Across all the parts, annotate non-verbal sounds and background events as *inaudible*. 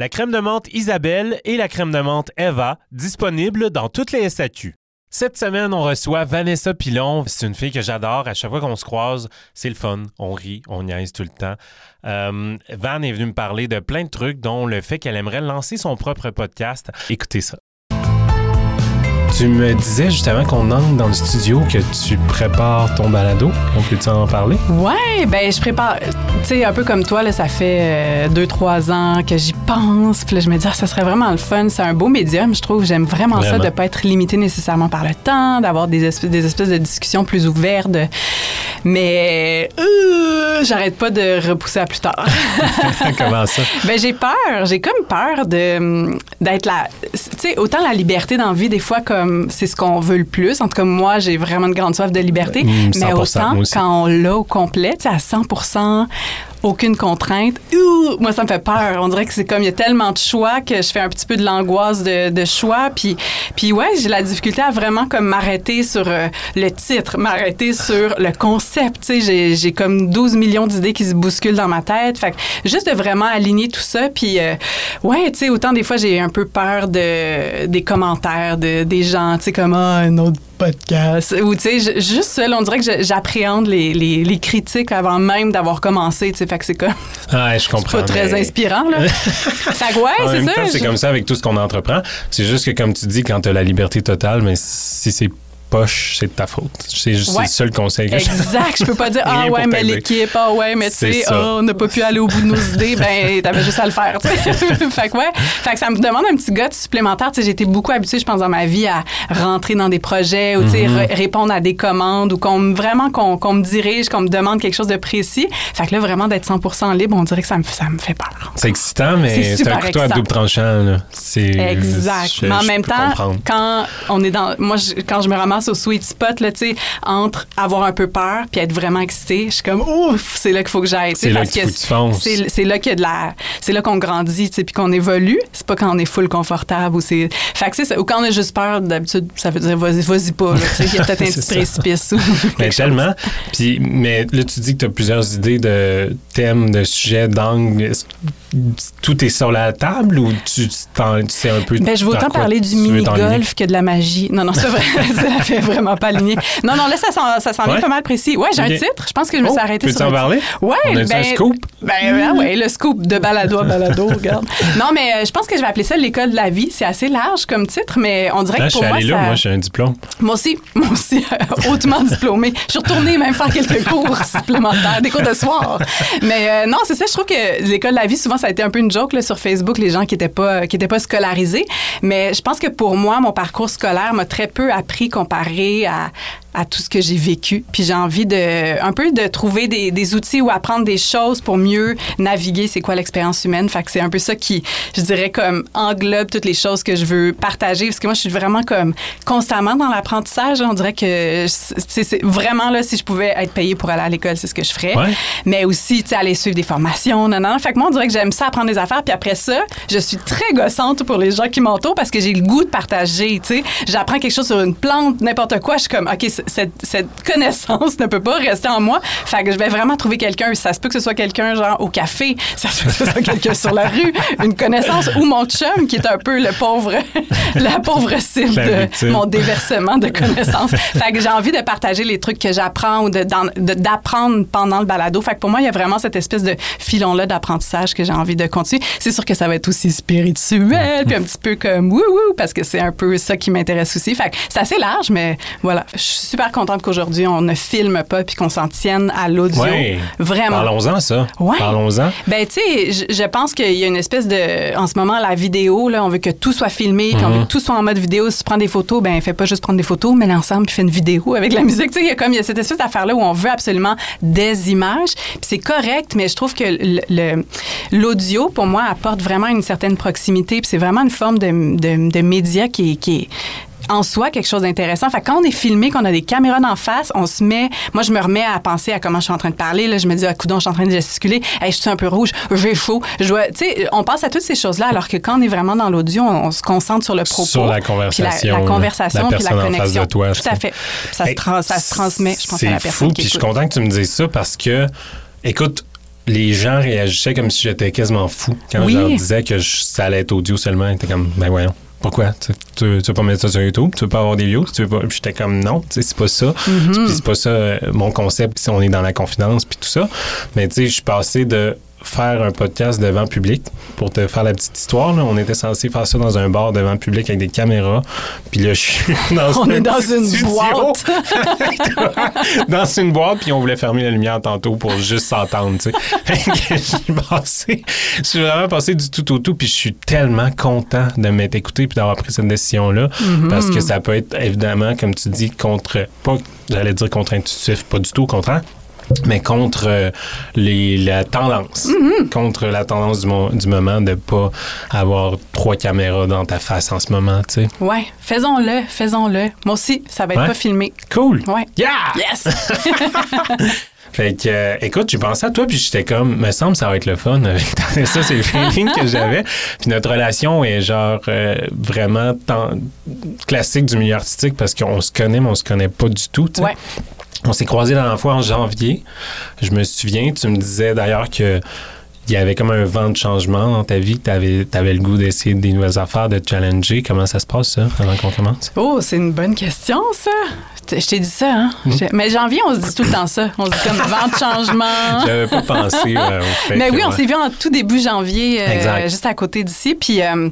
La crème de menthe Isabelle et la crème de menthe Eva, disponibles dans toutes les SAQ. Cette semaine, on reçoit Vanessa Pilon. C'est une fille que j'adore. À chaque fois qu'on se croise, c'est le fun. On rit, on niaise tout le temps. Euh, Van est venue me parler de plein de trucs, dont le fait qu'elle aimerait lancer son propre podcast. Écoutez ça. Tu me disais juste avant qu'on entre dans le studio que tu prépares ton balado. On peut-tu en parler? Ouais, ben je prépare. Tu sais, un peu comme toi, là, ça fait euh, deux, trois ans que j'y pense. Puis là, je me dis, ah, ça serait vraiment le fun. C'est un beau médium, je trouve. J'aime vraiment, ça de ne pas être limité nécessairement par le temps, d'avoir des espèces, des espèces de discussions plus ouvertes. Mais euh, j'arrête pas de repousser à plus tard. *laughs* *laughs* Comment ça? Ben j'ai peur. J'ai comme peur de d'être là. Tu sais, autant la liberté dans la vie, des fois, comme c'est ce qu'on veut le plus. En tout cas, moi, j'ai vraiment une grande soif de liberté. Mmh, mais autant, quand on l'a au complet, à 100 aucune contrainte. Ouh, moi, ça me fait peur. On dirait que c'est comme il y a tellement de choix que je fais un petit peu de l'angoisse de, choix. Puis, puis ouais, j'ai la difficulté à vraiment comme m'arrêter sur euh, le titre, m'arrêter sur le concept. Tu sais, j'ai, comme 12 millions d'idées qui se bousculent dans ma tête. Fait que juste de vraiment aligner tout ça. Puis euh, ouais, tu sais, autant des fois j'ai un peu peur de des commentaires de des gens, tu sais, comme ah, un autre podcast. Ou, tu sais, juste seul, on dirait que j'appréhende les, les, les, critiques avant même d'avoir commencé, tu sais. Fait que c'est comme. Ah, je comprends. C'est pas très inspirant, là. *laughs* fait que, ouais, c'est ça. C'est comme ça avec tout ce qu'on entreprend. C'est juste que, comme tu dis, quand tu as la liberté totale, mais si c'est poche, c'est de ta faute. C'est juste le seul conseil que Exact. Je peux pas dire, *laughs* ah ouais, mais l'équipe, ah ouais, mais tu sais, oh, on n'a pas pu aller au bout de nos idées. Ben, t'avais juste à le faire, *laughs* fait que ouais. Fait que ça me demande un petit gars supplémentaire. Tu sais, j'ai été beaucoup habituée, je pense, dans ma vie à rentrer dans des projets ou, tu sais, mm-hmm. répondre à des commandes ou qu'on vraiment qu'on me dirige, qu'on me demande quelque chose de précis. Fait que là, vraiment, d'être 100% libre, on dirait que ça me, ça me fait peur. C'est excitant, mais c'est un couteau à double tranchant, là. Exact. mais en même temps, quand on est dans. Moi, quand je me ramasse au sweet spot, là, tu sais, entre avoir un peu peur puis être vraiment excité. Je suis comme, ouf, c'est là qu'il faut que j'aille. C'est là qu'il. C'est là qu'il y a de la... C'est là qu'on grandit, tu sais, puis qu'on évolue. C'est pas quand on est full confortable ou c'est... Fait que, ou quand on a juste peur, d'habitude, ça veut dire, vas-y, vas-y pas, tu sais, il y a peut-être *laughs* un petit précipice ou *laughs* Mais tellement. Puis, mais là, tu dis que tu as plusieurs idées de thèmes, de sujets, d'angles tout est sur la table ou tu, sais un peu ben, Je veux autant parler du mini-golf que de la magie. Non, non, c'est vrai. *laughs* ça fait vraiment pas aligné. Non, non, là, ça s'en ça est pas mal précis. Ouais, j'ai un titre. Je pense que je me suis oh, arrêtée sur. Peux-tu en parler? Ouais. On a ben, un scoop? Ben, ben, ouais, le scoop de balado à balado, regarde. Non, mais euh, je pense que je vais appeler ça l'école de la vie. C'est assez large comme titre, mais on dirait que pour je suis allée là, moi, j'ai un diplôme. Moi aussi, moi aussi, euh, hautement diplômée. Je suis retournée même faire quelques cours supplémentaires, des cours de soir. Mais euh, non, c'est ça, je trouve que l'école de la vie, souvent, ça a été un peu une joke sur Facebook, les gens qui n'étaient pas, étaient pas scolarisés. Mais je pense que pour moi, mon parcours scolaire m'a très peu appris comparé à, à tout ce que j'ai vécu. Puis j'ai envie de un peu de trouver des, des, outils ou apprendre des choses pour mieux naviguer c'est quoi l'expérience humaine. Fait que c'est un peu ça qui, je dirais, comme englobe toutes les choses que je veux partager. Parce que moi, je suis vraiment comme constamment dans l'apprentissage. On dirait que c'est vraiment là, si je pouvais être payée pour aller à l'école, c'est ce que je ferais. Mais aussi, tu sais, aller suivre des formations. Non, non. Fait que moi, on dirait que j'aime ça apprendre des affaires. Puis après ça, je suis très gossante pour les gens qui m'entourent parce que j'ai le goût de partager. Tu sais, j'apprends quelque chose sur une plante, n'importe quoi. Je suis comme, OK, cette, connaissance ne peut pas rester en moi. Fait que je vais vraiment trouver quelqu'un. Ça se peut que ce soit quelqu'un, genre, au café. Ça se peut que ce soit quelqu'un sur la rue. Une connaissance. Ou mon chum, qui est un peu le pauvre, *laughs* la pauvre cible de mon déversement de connaissances. fait que j'ai envie de partager les trucs que j'apprends ou d'apprendre pendant le balado. Fait que pour moi, il y a vraiment cette espèce de filon-là d'apprentissage que j'ai envie de continuer. C'est sûr que ça va être aussi spirituel, puis un petit peu comme wouhou, parce que c'est un peu ça qui m'intéresse aussi. Fait que c'est assez large, mais voilà. Je super contente qu'aujourd'hui, on ne filme pas puis qu'on s'en tienne à l'audio. Ouais. Vraiment. Parlons-en, ça. Ouais. Parlons-en. Ben, tu sais, je, je pense qu'il y a une espèce de. En ce moment, la vidéo, là, on veut que tout soit filmé, on Mhm. veut que tout soit en mode vidéo. Si tu prends des photos, ben, fais pas juste prendre des photos, mets l'ensemble, puis fais une vidéo avec la *laughs* musique. Tu sais, il y a comme, il y a cette espèce d'affaire-là où on veut absolument des images, puis c'est correct, mais je trouve que l'audio, pour moi, apporte vraiment une certaine proximité, puis c'est vraiment une forme de, de, de média qui est. Qui est en soi quelque chose d'intéressant. Fait que quand on est filmé, qu'on a des caméras d'en face, on se met. Moi, je me remets à penser à comment je suis en train de parler. Là, je me dis, ah, coudonc, je suis en train de gesticuler. Hey, je suis un peu rouge, j'ai chaud. Je Tu sais, on pense à toutes ces choses-là, alors que quand on est vraiment dans l'audio, on, on se concentre sur le propos. Sur la puis conversation, la, conversation, la puis la personne en face connexion. de toi, Tout à fait. Puis Ça, se, Hey, trans- ça se transmet, je pense, à la C'est personne fou, qui puis je suis content que tu me dises ça parce que, écoute, les gens réagissaient comme si j'étais quasiment fou quand Oui. je leur disais que je- ça allait être audio seulement. Ils étaient comme, ben voyons. Pourquoi? Tu, tu, tu veux pas mettre ça sur YouTube? Tu veux pas avoir des views? Tu veux pas... J'étais comme, non, tu sais, c'est pas ça. Puis c'est pas ça euh, mon concept si on est dans la confidence puis tout ça. Mais tu sais, je suis passé de faire un podcast devant public pour te faire la petite histoire. Là. On était censé faire ça dans un bar devant public avec des caméras. Puis là, je suis *laughs* dans On un est dans une boîte. *laughs* dans une boîte, puis on voulait fermer la lumière tantôt pour juste s'entendre, je suis *laughs* passé, je suis vraiment passé du tout au tout, puis je suis tellement content de m'être écouté puis d'avoir pris cette décision-là, Mm-hmm. parce que ça peut être évidemment, comme tu dis, contre, pas, j'allais dire contre-intuitif, pas du tout au contraire, mais contre euh, les, la tendance, Mm-hmm. contre la tendance du, mo- du moment de pas avoir trois caméras dans ta face en ce moment, tu sais. Ouais, faisons-le, faisons-le. Moi aussi, ça va être Ouais. pas filmé. Cool! Ouais. Yeah! Yes! *laughs* Fait que, euh, écoute, j'ai pensé à toi, puis j'étais comme, me semble, ça va être le fun. *laughs* ça, c'est le feeling que j'avais. Puis notre relation est genre euh, vraiment tant- classique du milieu artistique parce qu'on se connaît, mais on se connaît pas du tout. tu sais. Ouais. On s'est croisés la dernière fois en janvier. Je me souviens, tu me disais d'ailleurs que il y avait comme un vent de changement dans ta vie, que tu avais, le goût d'essayer des nouvelles affaires, de te challenger. Comment ça se passe, ça, avant qu'on commence? Oh, c'est une bonne question, ça. Je t'ai dit ça, hein? Je- Mais janvier, on se dit tout le temps ça. On se dit comme vent de changement. *laughs* J'avais pas pensé euh, au fait. Mais oui, on s'est vu en tout début janvier, euh, Exact. juste à côté d'ici. Puis, euh,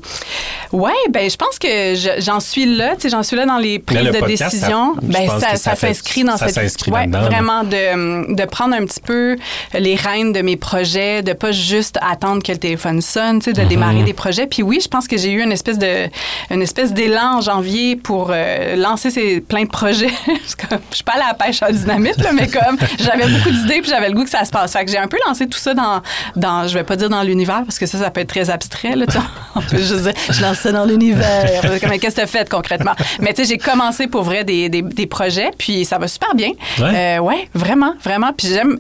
ouais, ben, je pense que je- j'en suis là. Tu sais, j'en suis là dans les prises le de podcast, décision. ça- ben, ça, que ça ça s'inscrit dans ça cette. s'inscrit ouais, là-dedans, là. Vraiment de, de prendre un petit peu les rênes de mes projets, de pas juste attendre que le téléphone sonne, tu sais, de démarrer des projets. Puis oui, je pense que j'ai eu une espèce de, une espèce d'élan en janvier pour euh, lancer ces plein de projets. *laughs* Je suis pas allée à la pêche à dynamite, là, mais comme j'avais beaucoup d'idées puis j'avais le goût que ça se passe. Fait que j'ai un peu lancé tout ça dans, dans je vais pas dire dans l'univers parce que ça, ça peut être très abstrait, là, tu sais. *laughs* On peut juste dire, je lance ça dans l'univers. Comme, qu'est-ce que tu fait concrètement? Mais tu sais, j'ai commencé pour vrai des, des, des projets puis ça va super bien. Ouais. Euh, ouais, vraiment, vraiment. Puis j'aime.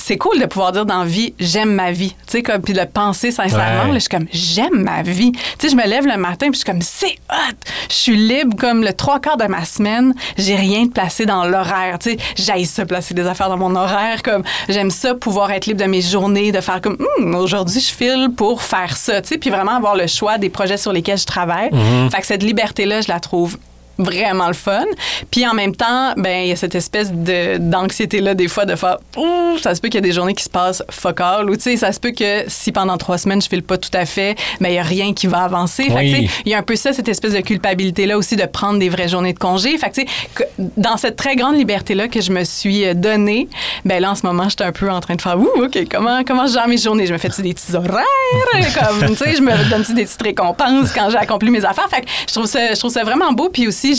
C'est- cool de pouvoir dire dans vie, j'aime ma vie. Tu sais, comme, puis de le penser sincèrement. Ouais. là, je suis comme, j'aime ma vie. Tu sais, je me lève le matin, puis je suis comme, c'est hot. Je suis libre comme le trois quarts de ma semaine. J'ai rien de placé dans l'horaire. Tu sais, j'aille ça placer des affaires dans mon horaire. Comme, j'aime ça pouvoir être libre de mes journées, de faire comme, Hum, aujourd'hui, je file pour faire ça. Tu sais, puis vraiment avoir le choix des projets sur lesquels je travaille. Fait que cette liberté-là, je la trouve vraiment le fun. Puis en même temps, ben il y a cette espèce de d'anxiété là des fois de faire Ouh, ça se peut qu'il y a des journées qui se passent fuck all ou tu sais ça se peut que si pendant trois semaines je file pas tout à fait, ben il y a rien qui va avancer. Oui. il y a un peu ça cette espèce de culpabilité là aussi de prendre des vraies journées de congé. Fait que, que dans cette très grande liberté là que je me suis euh, donnée, ben là en ce moment, j'étais un peu en train de faire ouh OK, comment comment je gère mes journées, je me fais des petits horaires? *laughs* Comme tu sais, je me donne des petites récompenses quand j'ai accompli mes affaires? Fait que je trouve ça je trouve ça vraiment beau puis aussi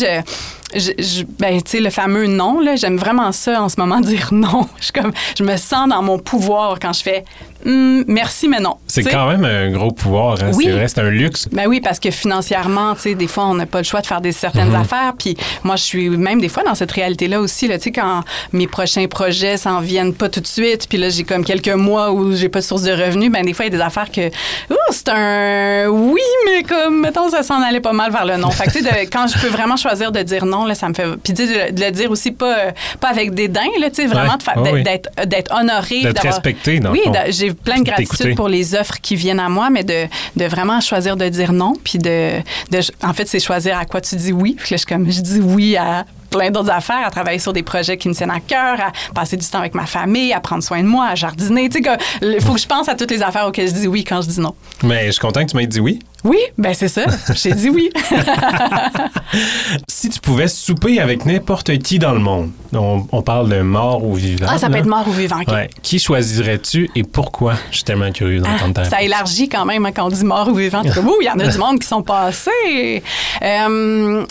ben, le fameux non, j'aime vraiment ça en ce moment, *laughs* dire non. Je, je me sens dans mon pouvoir quand je fais Hum, merci, mais non. C'est quand même un gros pouvoir. Hein? Oui. C'est vrai, c'est un luxe. Ben oui, parce que financièrement, tu sais, des fois, on n'a pas le choix de faire des certaines Mm-hmm. affaires. Puis moi, je suis même des fois dans cette réalité-là aussi. Là, tu sais, quand mes prochains projets s'en viennent pas tout de suite, puis là, j'ai comme quelques mois où j'ai pas de source de revenus, ben des fois, il y a des affaires que, oh, c'est un oui, mais comme, mettons, ça s'en allait pas mal vers le non. Fait que, tu sais, quand je peux vraiment choisir de dire non, là, ça me fait. Puis, de, de le dire aussi pas, pas avec dédain, là, tu sais, vraiment Ouais. Oh, d'être, oui. d'être, d'être honoré. Respecter, dans le Oui, fond. J'ai plein de gratitude pour les offres qui viennent à moi, mais de, de vraiment choisir de dire non, puis de, de en fait, c'est choisir à quoi tu dis oui. Puis là, je, comme, je dis oui à plein d'autres affaires, à travailler sur des projets qui me tiennent à cœur, à passer du temps avec ma famille, à prendre soin de moi, à jardiner. Tu sais, il faut que je pense à toutes les affaires auxquelles je dis oui quand je dis non. Mais je suis content que tu m'aies dit oui. Oui, ben c'est ça. J'ai dit oui. *laughs* si tu pouvais souper avec n'importe qui dans le monde, on, on parle de mort ou vivant. Ah, ça peut être mort ou vivant. ok. Ouais. Qui choisirais-tu et pourquoi? Je suis tellement curieux Ah, d'entendre ta ça élargit quand même hein, quand on dit mort ou vivant. *laughs* Il y en a du monde qui sont passés. Euh,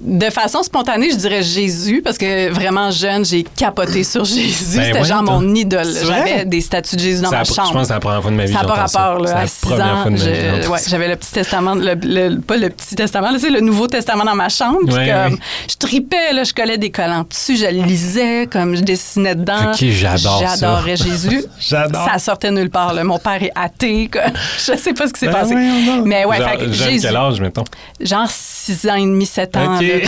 de façon spontanée, je dirais Jésus, parce que vraiment jeune, j'ai capoté sur Jésus. Ben, C'était genre mon idole. J'avais des statues de Jésus dans C'est ma la- chambre. Je pense que c'est la première fois de ma vie Ça n'a pas ça. rapport, là. la À 6 première ans, fois de ma vie que je- j'entends ouais, ça. j'avais le petit testament, le, le- pas le petit testament, c'est le Nouveau Testament dans ma chambre. Comme, je tripais, là, je collais des collants dessus, je le lisais, comme je dessinais dedans. J'adore. J'adorais Jésus. *laughs* J'adore. Ça sortait nulle part. là. Mon père est athée. quoi. *laughs* Je sais pas ce qui s'est Ben passé. Mais ouais, Genre- fait Jésus, quel âge, mettons? genre 6 ans et demi, 7 ans. J'ai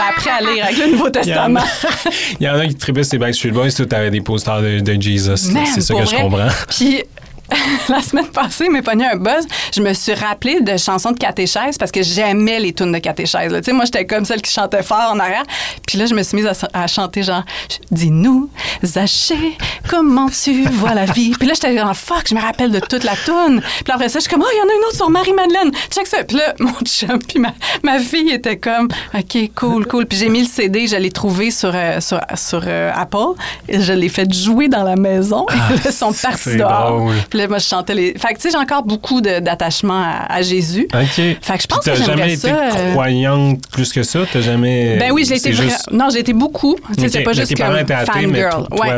appris à lire avec le Nouveau *laughs* Il y, en Testament. a, il y en a qui tripaient ces Backstreet Boys, tout avait des posters de, de Jesus. C'est ça que je comprends. Puis *laughs* la semaine passée, m'est pogné un buzz. Je me suis rappelé de chansons de catéchèse parce que j'aimais les tunes de catéchèse. Tu sais, moi, j'étais comme celle qui chantait fort en arrière. Puis là, je me suis mise à, à chanter genre Dis-nous, Zaché, comment tu vois la vie? Puis là, j'étais genre fuck, je me rappelle de toute la tune. Puis après ça, je suis comme oh, il y en a une autre sur Marie-Madeleine. Check ça. Puis là, *laughs* mon chum, puis ma, ma fille était comme OK, cool, cool. Puis j'ai mis le CD, je l'ai trouvé sur, euh, sur, sur euh, Apple. Je l'ai fait jouer dans la maison. Là, *laughs* ils sont partis dehors. drôle. Puis là, moi, je chantais les. Fait que, tu sais, j'ai encore beaucoup d'attachement à, à Jésus. OK. Fait que je pense que j'aimerais jamais été ça, euh, croyante plus que ça? T'as jamais... Ben oui, j'ai été c'est juste- Non, j'ai été beaucoup. Tu sais, Ok, c'est pas juste comme fangirl. toi- Ouais.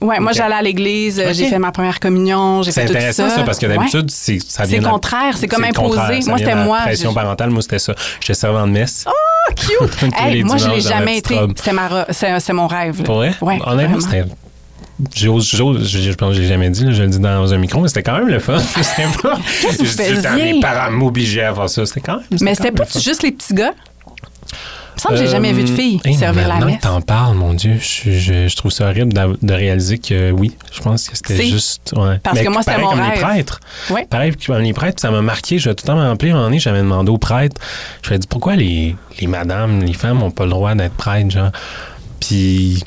ouais, moi, Ok. j'allais à l'église, Ok. j'ai fait ma première communion, j'ai C'est fait tout ça. intéressant ça, parce que Ouais. d'habitude, c'est ça C'est vient la- contraire, c'est comme imposé. ça Moi, c'était moi. Pression parentale, moi, c'était ça. J'étais servant de messe. Ah, cute! *laughs* Hey, moi, je l'ai jamais été. C'était c'est c'est mon rêve. Pour vrai? Ouais, Honnêtement, c'était. J'ose, j'ose, je, pense que je l'ai jamais dit, là, je le dis dans un micro, mais c'était quand même le fun. *laughs* C'était pas. Qu'est-ce que vous je dis, faisiez? Mes parents m'obligeaient à faire ça. C'était quand même. Mais c'était pas le juste les petits gars? Il me semble que j'ai jamais vu de fille Euh, hey, servir la messe. t'en parles, mon Dieu, je, je- je trouve ça horrible de, réaliser que oui, je pense que c'était C'est- juste. ouais. Parce Mais que moi, c'était mon comme les rêve. prêtres. Ouais. Pareil comme les prêtres, ça m'a marqué. Je vais tout le temps me rappeler. Un moment donné, j'avais demandé aux prêtres. Je lui ai dit pourquoi les, les madames, les femmes n'ont pas le droit d'être prêtres, genre? Puis.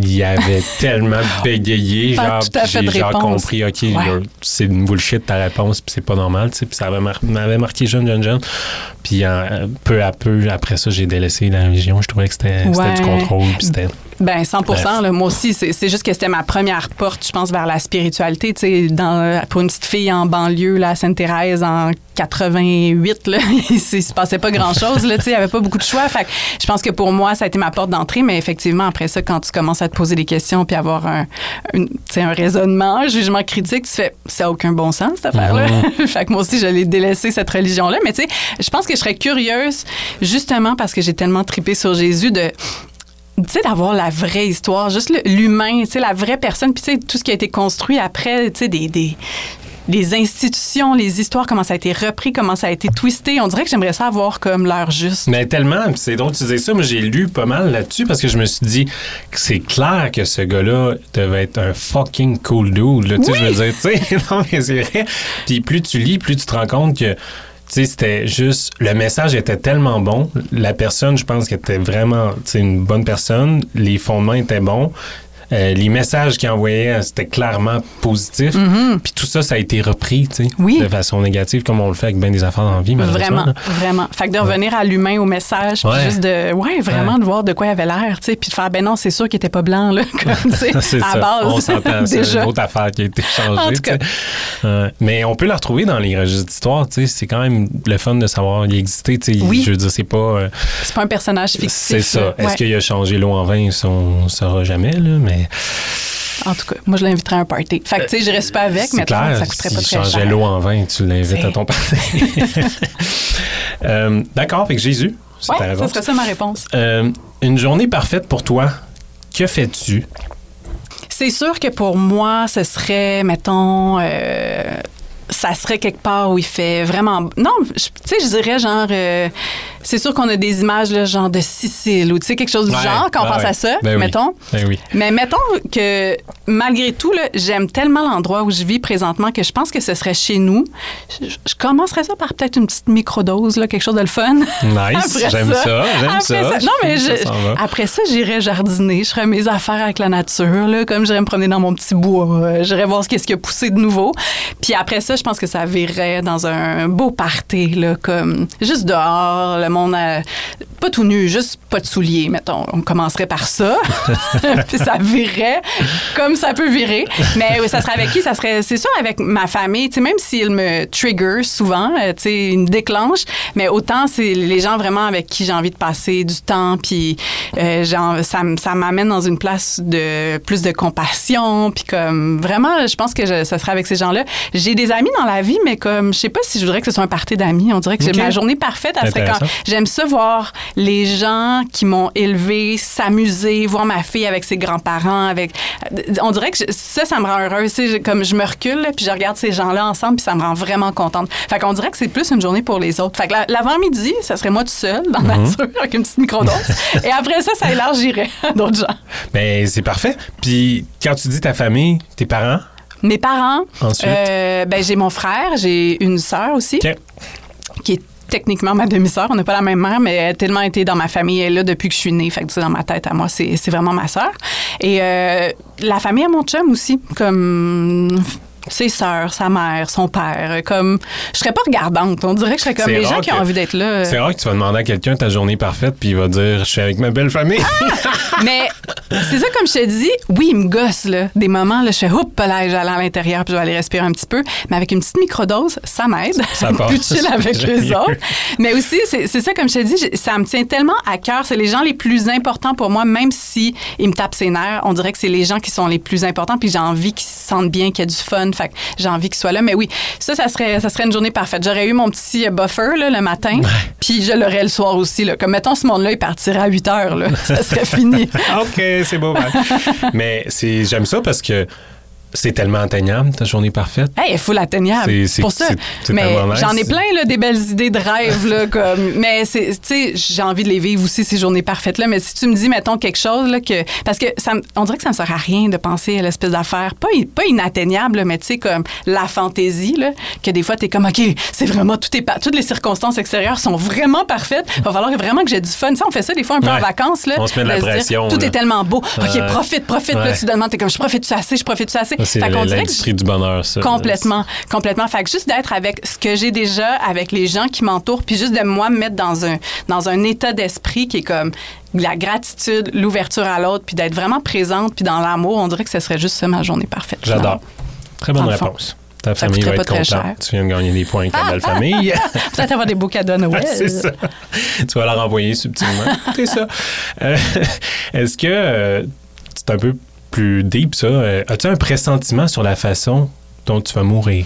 Il avait *laughs* tellement bégayé, genre, j'ai genre compris, OK, Ouais. c'est une bullshit ta réponse, puis c'est pas normal, tu sais, puis ça m'avait marqué jeune, jeune, jeune. Puis euh, peu à peu, après ça, j'ai délaissé la religion. Je trouvais que c'était du contrôle, puis c'était... Ben 100 Bref. là, Moi aussi, c'est juste que c'était ma première porte, je pense, vers la spiritualité. Tu sais, dans- pour une petite fille en banlieue, là, à Sainte-Thérèse, en 88, là, *laughs* il se passait pas grand-chose. là, tu sais, Il n'y avait pas beaucoup de choix. Fait que je pense que pour moi, ça a été ma porte d'entrée. Mais effectivement, après ça, quand tu commences à te poser des questions puis avoir un, sais, un raisonnement, un jugement critique, tu fais ça n'a aucun bon sens, cette affaire-là. *laughs* fait que moi aussi, j'allais délaisser cette religion-là. Mais tu sais, je pense que je serais curieuse, justement parce que j'ai tellement tripé sur Jésus, de tu sais, d'avoir la vraie histoire, juste l'humain, tu sais, la vraie personne, puis tu sais, tout ce qui a été construit après, tu sais, des, des, les institutions, les histoires, comment ça a été repris, comment ça a été twisté. On dirait que j'aimerais ça avoir comme l'heure juste. Mais tellement, puis c'est drôle que tu disais ça, moi j'ai lu pas mal là-dessus parce que je me suis dit que c'est clair que ce gars-là devait être un fucking cool dude. Là, tu sais, Je veux dire, tu sais, *laughs* non mais c'est vrai. Puis plus tu lis, plus tu te rends compte que c'était juste, le message était tellement bon. La personne, je pense qu'elle était vraiment, une bonne personne. Les fondements étaient bons. Euh, les messages qu'il envoyait, c'était clairement positif. Puis tout ça, ça a été repris, tu sais. Oui. de façon négative, comme on le fait avec bien des affaires dans la vie. Vraiment, là. vraiment. Fait que de revenir à l'humain, au message, puis Ouais. juste de, ouais, vraiment Ouais. de voir de quoi il avait l'air, tu sais, puis de faire, ben non, c'est sûr qu'il était pas blanc, là, *laughs* comme, tu sais, *laughs* à ça. base. On s'entend, c'est une autre affaire qui a été changée. *laughs* En tout tu cas. sais. Euh, mais on peut la retrouver dans les registres d'histoire. tu sais. C'est quand même le fun de savoir il existait. tu sais. Oui. Je veux dire, c'est pas. euh, C'est pas un personnage fictif. c'est ça. Est-ce qu'il a changé l'eau en vin? Ça, on saura jamais. Là, mais En tout cas, moi, je l'inviterais à un party. Fait que, tu sais, je reste pas avec, mais clair. ça coûterait pas très cher. l'eau en vin, tu l'invites à ton parti. *laughs* Euh, D'accord, avec Jésus. C'est ta Ouais, réponse. ça serait ça ma réponse. Euh, une journée parfaite pour toi. Que fais-tu? C'est sûr que pour moi, ce serait, mettons, euh, ça serait quelque part où il fait vraiment. Non, tu sais, je dirais genre, euh, c'est sûr qu'on a des images, là, genre de Sicile ou tu sais, quelque chose du Ouais, genre quand on pense ouais. à ça, Ben oui. mettons. Ben oui. Mais mettons que malgré tout, j'aime tellement l'endroit où je vis présentement que je pense que ce serait chez nous. Je, je commencerais ça par peut-être une petite microdose, là, quelque chose de le fun. Nice, *laughs* Après j'aime ça, j'aime ça. Non, mais je- après ça, j'irais jardiner. Je ferais mes affaires avec la nature, là, comme j'irais me promener dans mon petit bois. Euh, J'irais voir ce qu'est-ce qui a poussé de nouveau. Puis après ça, je pense que ça virait dans un beau party, là, comme juste dehors, le monde, pas tout nu, juste pas de souliers, mettons. On commencerait par ça. *laughs* Puis ça virait comme ça peut virer. Mais ça serait avec qui? Ça serait, c'est sûr, avec ma famille. Tu sais, même s'il me trigger souvent, euh, tu sais, il me déclenche, mais autant c'est les gens vraiment avec qui j'ai envie de passer du temps, puis euh, ça, ça m'amène dans une place de plus de compassion, puis comme vraiment, je pense que ça serait avec ces gens-là. J'ai des amis dans la vie, mais comme, je sais pas si je voudrais que ce soit un party d'amis. On dirait que j'ai- Ok. ma journée parfaite, elle serait quand. J'aime ça voir les gens qui m'ont élevé s'amuser, voir ma fille avec ses grands-parents, avec. On dirait que je- ça, ça me rend heureuse. Je- comme je me recule, là, puis je regarde ces gens-là ensemble, puis ça me rend vraiment contente. Fait qu'on dirait que c'est plus une journée pour les autres. Fait que la- l'avant-midi, ça serait moi tout seul dans la nature avec une petite microdose. *laughs* Et après ça, ça élargirait à d'autres gens. Ben, c'est parfait. Puis, quand tu dis ta famille, tes parents, Mes parents, Ensuite? euh, ben, j'ai mon frère, j'ai une sœur aussi. Qui est techniquement ma demi-sœur. On n'a pas la même mère, mais elle a tellement été dans ma famille. Elle est là depuis que je suis née. Fait que tu sais, dans ma tête, à moi, c'est c'est vraiment ma sœur. Et euh, la famille à mon chum aussi, comme ses sœurs, sa mère, son père. Comme, je serais pas regardante. On dirait que je serais comme les gens qui ont envie d'être là. C'est rare que tu vas demander à quelqu'un ta journée parfaite, puis il va dire Je suis avec ma belle famille. Mais c'est ça, comme je te dis, oui, il me gosse, là. Des moments, là, je fais, hop, là, j'allais à l'intérieur, puis je vais aller respirer un petit peu. Mais avec une petite microdose, ça m'aide. Ça *laughs* passe. Plus chill avec *laughs* mieux. autres. Mais aussi, c'est ça, comme je te dis, ça me tient tellement à cœur. C'est les gens les plus importants pour moi, même si ils me tapent ses nerfs. On dirait que c'est les gens qui sont les plus importants, puis j'ai envie qu'ils se sentent bien, qu'il y a du fun. Fait que j'ai envie qu'ils soient là. Mais oui, ça, ça serait, ça serait une journée parfaite. J'aurais eu mon petit buffer, là, le matin, puis je l'aurais le soir aussi, là. Comme, mettons, ce monde-là, il partirait à 8 heures, là. Ça serait *laughs* fini. OK, c'est beau. ben. Mais c'est j'aime ça parce que c'est tellement atteignable, ta journée parfaite. Hey, il faut l'atteignable. C'est- c'est- pour ça. mais j'en ai plein là, des belles idées de rêve là, *laughs* comme. Mais c'est, tu sais, j'ai envie de les vivre aussi ces journées parfaites là. Mais si tu me dis mettons quelque chose là que, parce que ça, on dirait que ça me sert à rien de penser à l'espèce d'affaire pas pas inatteignable là, mais tu sais comme la fantaisie là, que des fois t'es comme ok, c'est vraiment tout est toutes les circonstances extérieures sont vraiment parfaites. Va falloir vraiment que j'ai du fun. Ça, on fait ça des fois un peu Ouais. en vacances là. On se met de la dire, pression, tout là. est tellement beau. Ok, Ouais. profite, profite. Là, Ouais. tu te demandes, t'es comme je profite-tu assez, je profite-tu assez? C'est l'industrie du bonheur, ça. Complètement, complètement. Fait que juste d'être avec ce que j'ai déjà, avec les gens qui m'entourent, puis juste de moi me mettre dans un, dans un état d'esprit qui est comme la gratitude, l'ouverture à l'autre, puis d'être vraiment présente, puis dans l'amour, on dirait que ce serait juste ça ma journée parfaite. J'adore. Très bonne réponse. Ta famille va être contente. Tu viens de gagner des points avec ta belle famille. *laughs* Peut-être avoir des beaux cadeaux à *laughs* Noël. c'est ça. Tu vas leur envoyer subtilement. *laughs* C'est ça. Euh, Est-ce que euh, c'est un peu plus deep, ça? Euh, As-tu un pressentiment sur la façon dont tu vas mourir?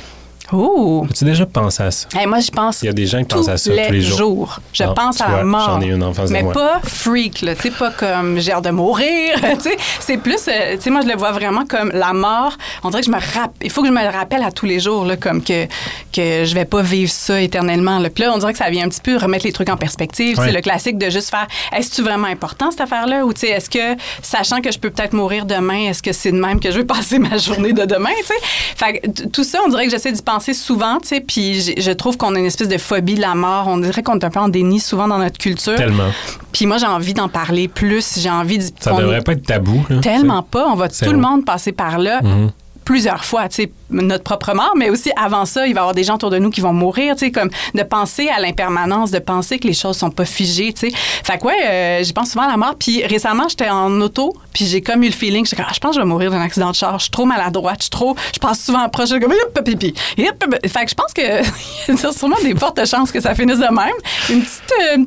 Oh! As-tu déjà pensé à ça? Hey, moi, je pense Il y a des gens qui pensent à ça tous les jours. Je Non, pense tu à vois, la mort. j'en ai une en face de mais moi. pas freak, là. Tu pas comme j'ai hâte de mourir. *laughs* tu sais, c'est plus, euh, tu sais, moi, je le vois vraiment comme la mort. On dirait que je me rappelle, il faut que je me le rappelle à tous les jours, là, comme que, que je vais pas vivre ça éternellement. Là. Puis là, on dirait que ça vient un petit peu remettre les trucs en perspective. Ouais. C'est le classique de juste faire, est-ce vraiment important, cette affaire-là? Ou, tu sais, est-ce que, sachant que je peux peut-être mourir demain, est-ce que c'est de même que je veux passer *laughs* ma journée de demain, tu sais? Fait que tout ça, on dirait que j'essaie d'y penser souvent, tu sais, puis je trouve qu'on a une espèce de phobie de la mort. On dirait qu'on est un peu en déni souvent dans notre culture. Tellement. Puis moi, j'ai envie d'en parler plus. J'ai envie de. Ça devrait pas être tabou. là, Tellement pas. On va tout le monde passer par là. Mhm. Plusieurs fois, tu sais, notre propre mort, mais aussi avant ça, il va y avoir des gens autour de nous qui vont mourir, tu sais, comme de penser à l'impermanence, de penser que les choses sont pas figées, tu sais. Fait que, ouais, euh, j'y pense souvent à la mort. Puis récemment, j'étais en auto, puis j'ai comme eu le feeling, j'étais comme, ah, je pense que je vais mourir d'un accident de char. Je suis trop maladroite, je suis trop, je passe souvent proche, je suis comme, hop, pipi. Fait que je pense que *laughs* il y a sûrement des fortes chances que ça finisse de même. Une petite, euh,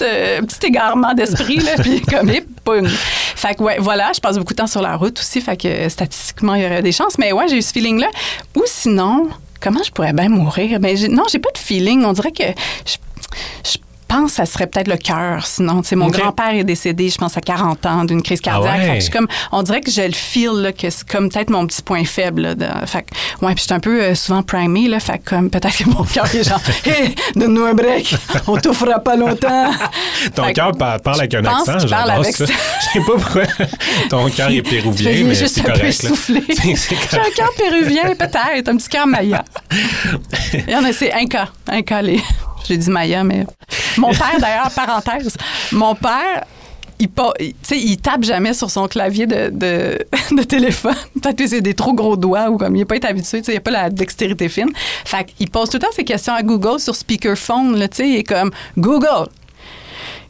euh, petit égarement d'esprit, là, puis *laughs* comme, hip, poum. Fait que, ouais, voilà, je passe beaucoup de temps sur la route aussi, fait que euh, statistiquement, il y aurait des chances. Mais ouais, j'ai eu ce feeling-là. Ou sinon, comment je pourrais bien mourir? Ben, non, j'ai pas de feeling. On dirait que je, je pense que ça serait peut-être le cœur. Sinon, c'est mon grand-père est décédé, je pense, à 40 ans d'une crise cardiaque. Ah ouais? Fait que je suis comme, on dirait que je le feel, là, que c'est comme peut-être mon petit point faible. Là, de- fait que, ouais, puis je suis un peu euh, souvent primée, là. Fait que comme peut-être que mon cœur est genre, *laughs* hé, donne-nous un break, *laughs* on t'offrira pas longtemps. *laughs* Ton cœur par- parle avec un je pense accent, ça. ça. Je sais pas pourquoi ton cœur est péruvien, mais c'est un peu correct. J'ai un cœur péruvien, peut-être, un petit cœur maya. Il y en a, c'est Inca. Inca, les... J'ai dit maya, mais. Mon père, d'ailleurs, *laughs* parenthèse, mon père. Il, il- tape jamais sur son clavier de, *laughs* de, téléphone. Peut-être que c'est des trop gros doigts ou comme il n'est pas habitué. Il n'a pas la dextérité fine. Fait qu'il pose tout le temps ses questions à Google sur speakerphone. Là, il est comme Google,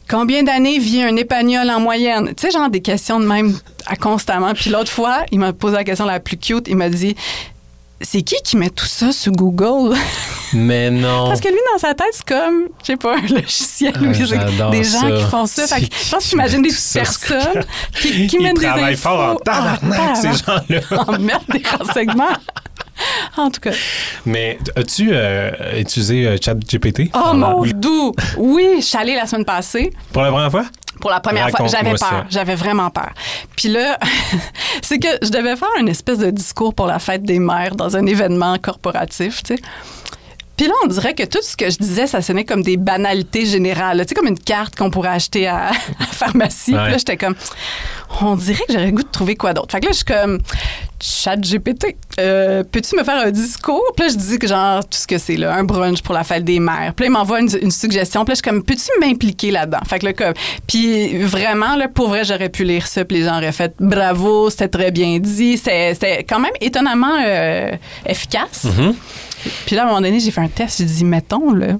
Combien d'années vit un épagnol en moyenne? Tu sais, genre des questions de même à constamment. Puis l'autre fois, il m'a posé la question la plus cute. Il m'a dit C'est qui qui met tout ça sur Google? *laughs* Mais non. Parce que lui, dans sa tête, c'est comme, je sais pas, un logiciel. Ah, ou des gens ça. qui font ça. Fait que C'est *laughs* je pense qui qu'il des personnes qui, qui Ils mettent des travaillent fort en tabarnak, Ah, ces gens-là. *laughs* En mettre des renseignements. *laughs* En tout cas. Mais as-tu euh, utilisé euh, ChatGPT? Oh mon doux! Oui, je suis allée la semaine passée. Pour la première fois? Pour la première fois, j'avais peur. J'avais vraiment peur. Puis là, *laughs* c'est que je devais faire une espèce de discours pour la fête des mères dans un événement corporatif, tu sais. Puis là, on dirait que tout ce que je disais, ça sonnait comme des banalités générales. Tu sais, comme une carte qu'on pourrait acheter à, *laughs* la pharmacie. Puis là, j'étais comme, on dirait que j'aurais le goût de trouver quoi d'autre. Fait que là, je suis comme, chat GPT, euh, peux-tu me faire un discours? Puis là, je dis que genre, tout ce que c'est, là, un brunch pour la fête des mères. Puis là, il m'envoie une, une suggestion. Puis là, je suis comme, peux-tu m'impliquer là-dedans? Fait que là, comme, puis vraiment, là, pour vrai, j'aurais pu lire ça. Puis les gens auraient fait, bravo, c'était très bien dit. C'était quand même étonnamment euh, efficace. Mhm. Puis là, à un moment donné, j'ai fait un test. J'ai dit, mettons, là,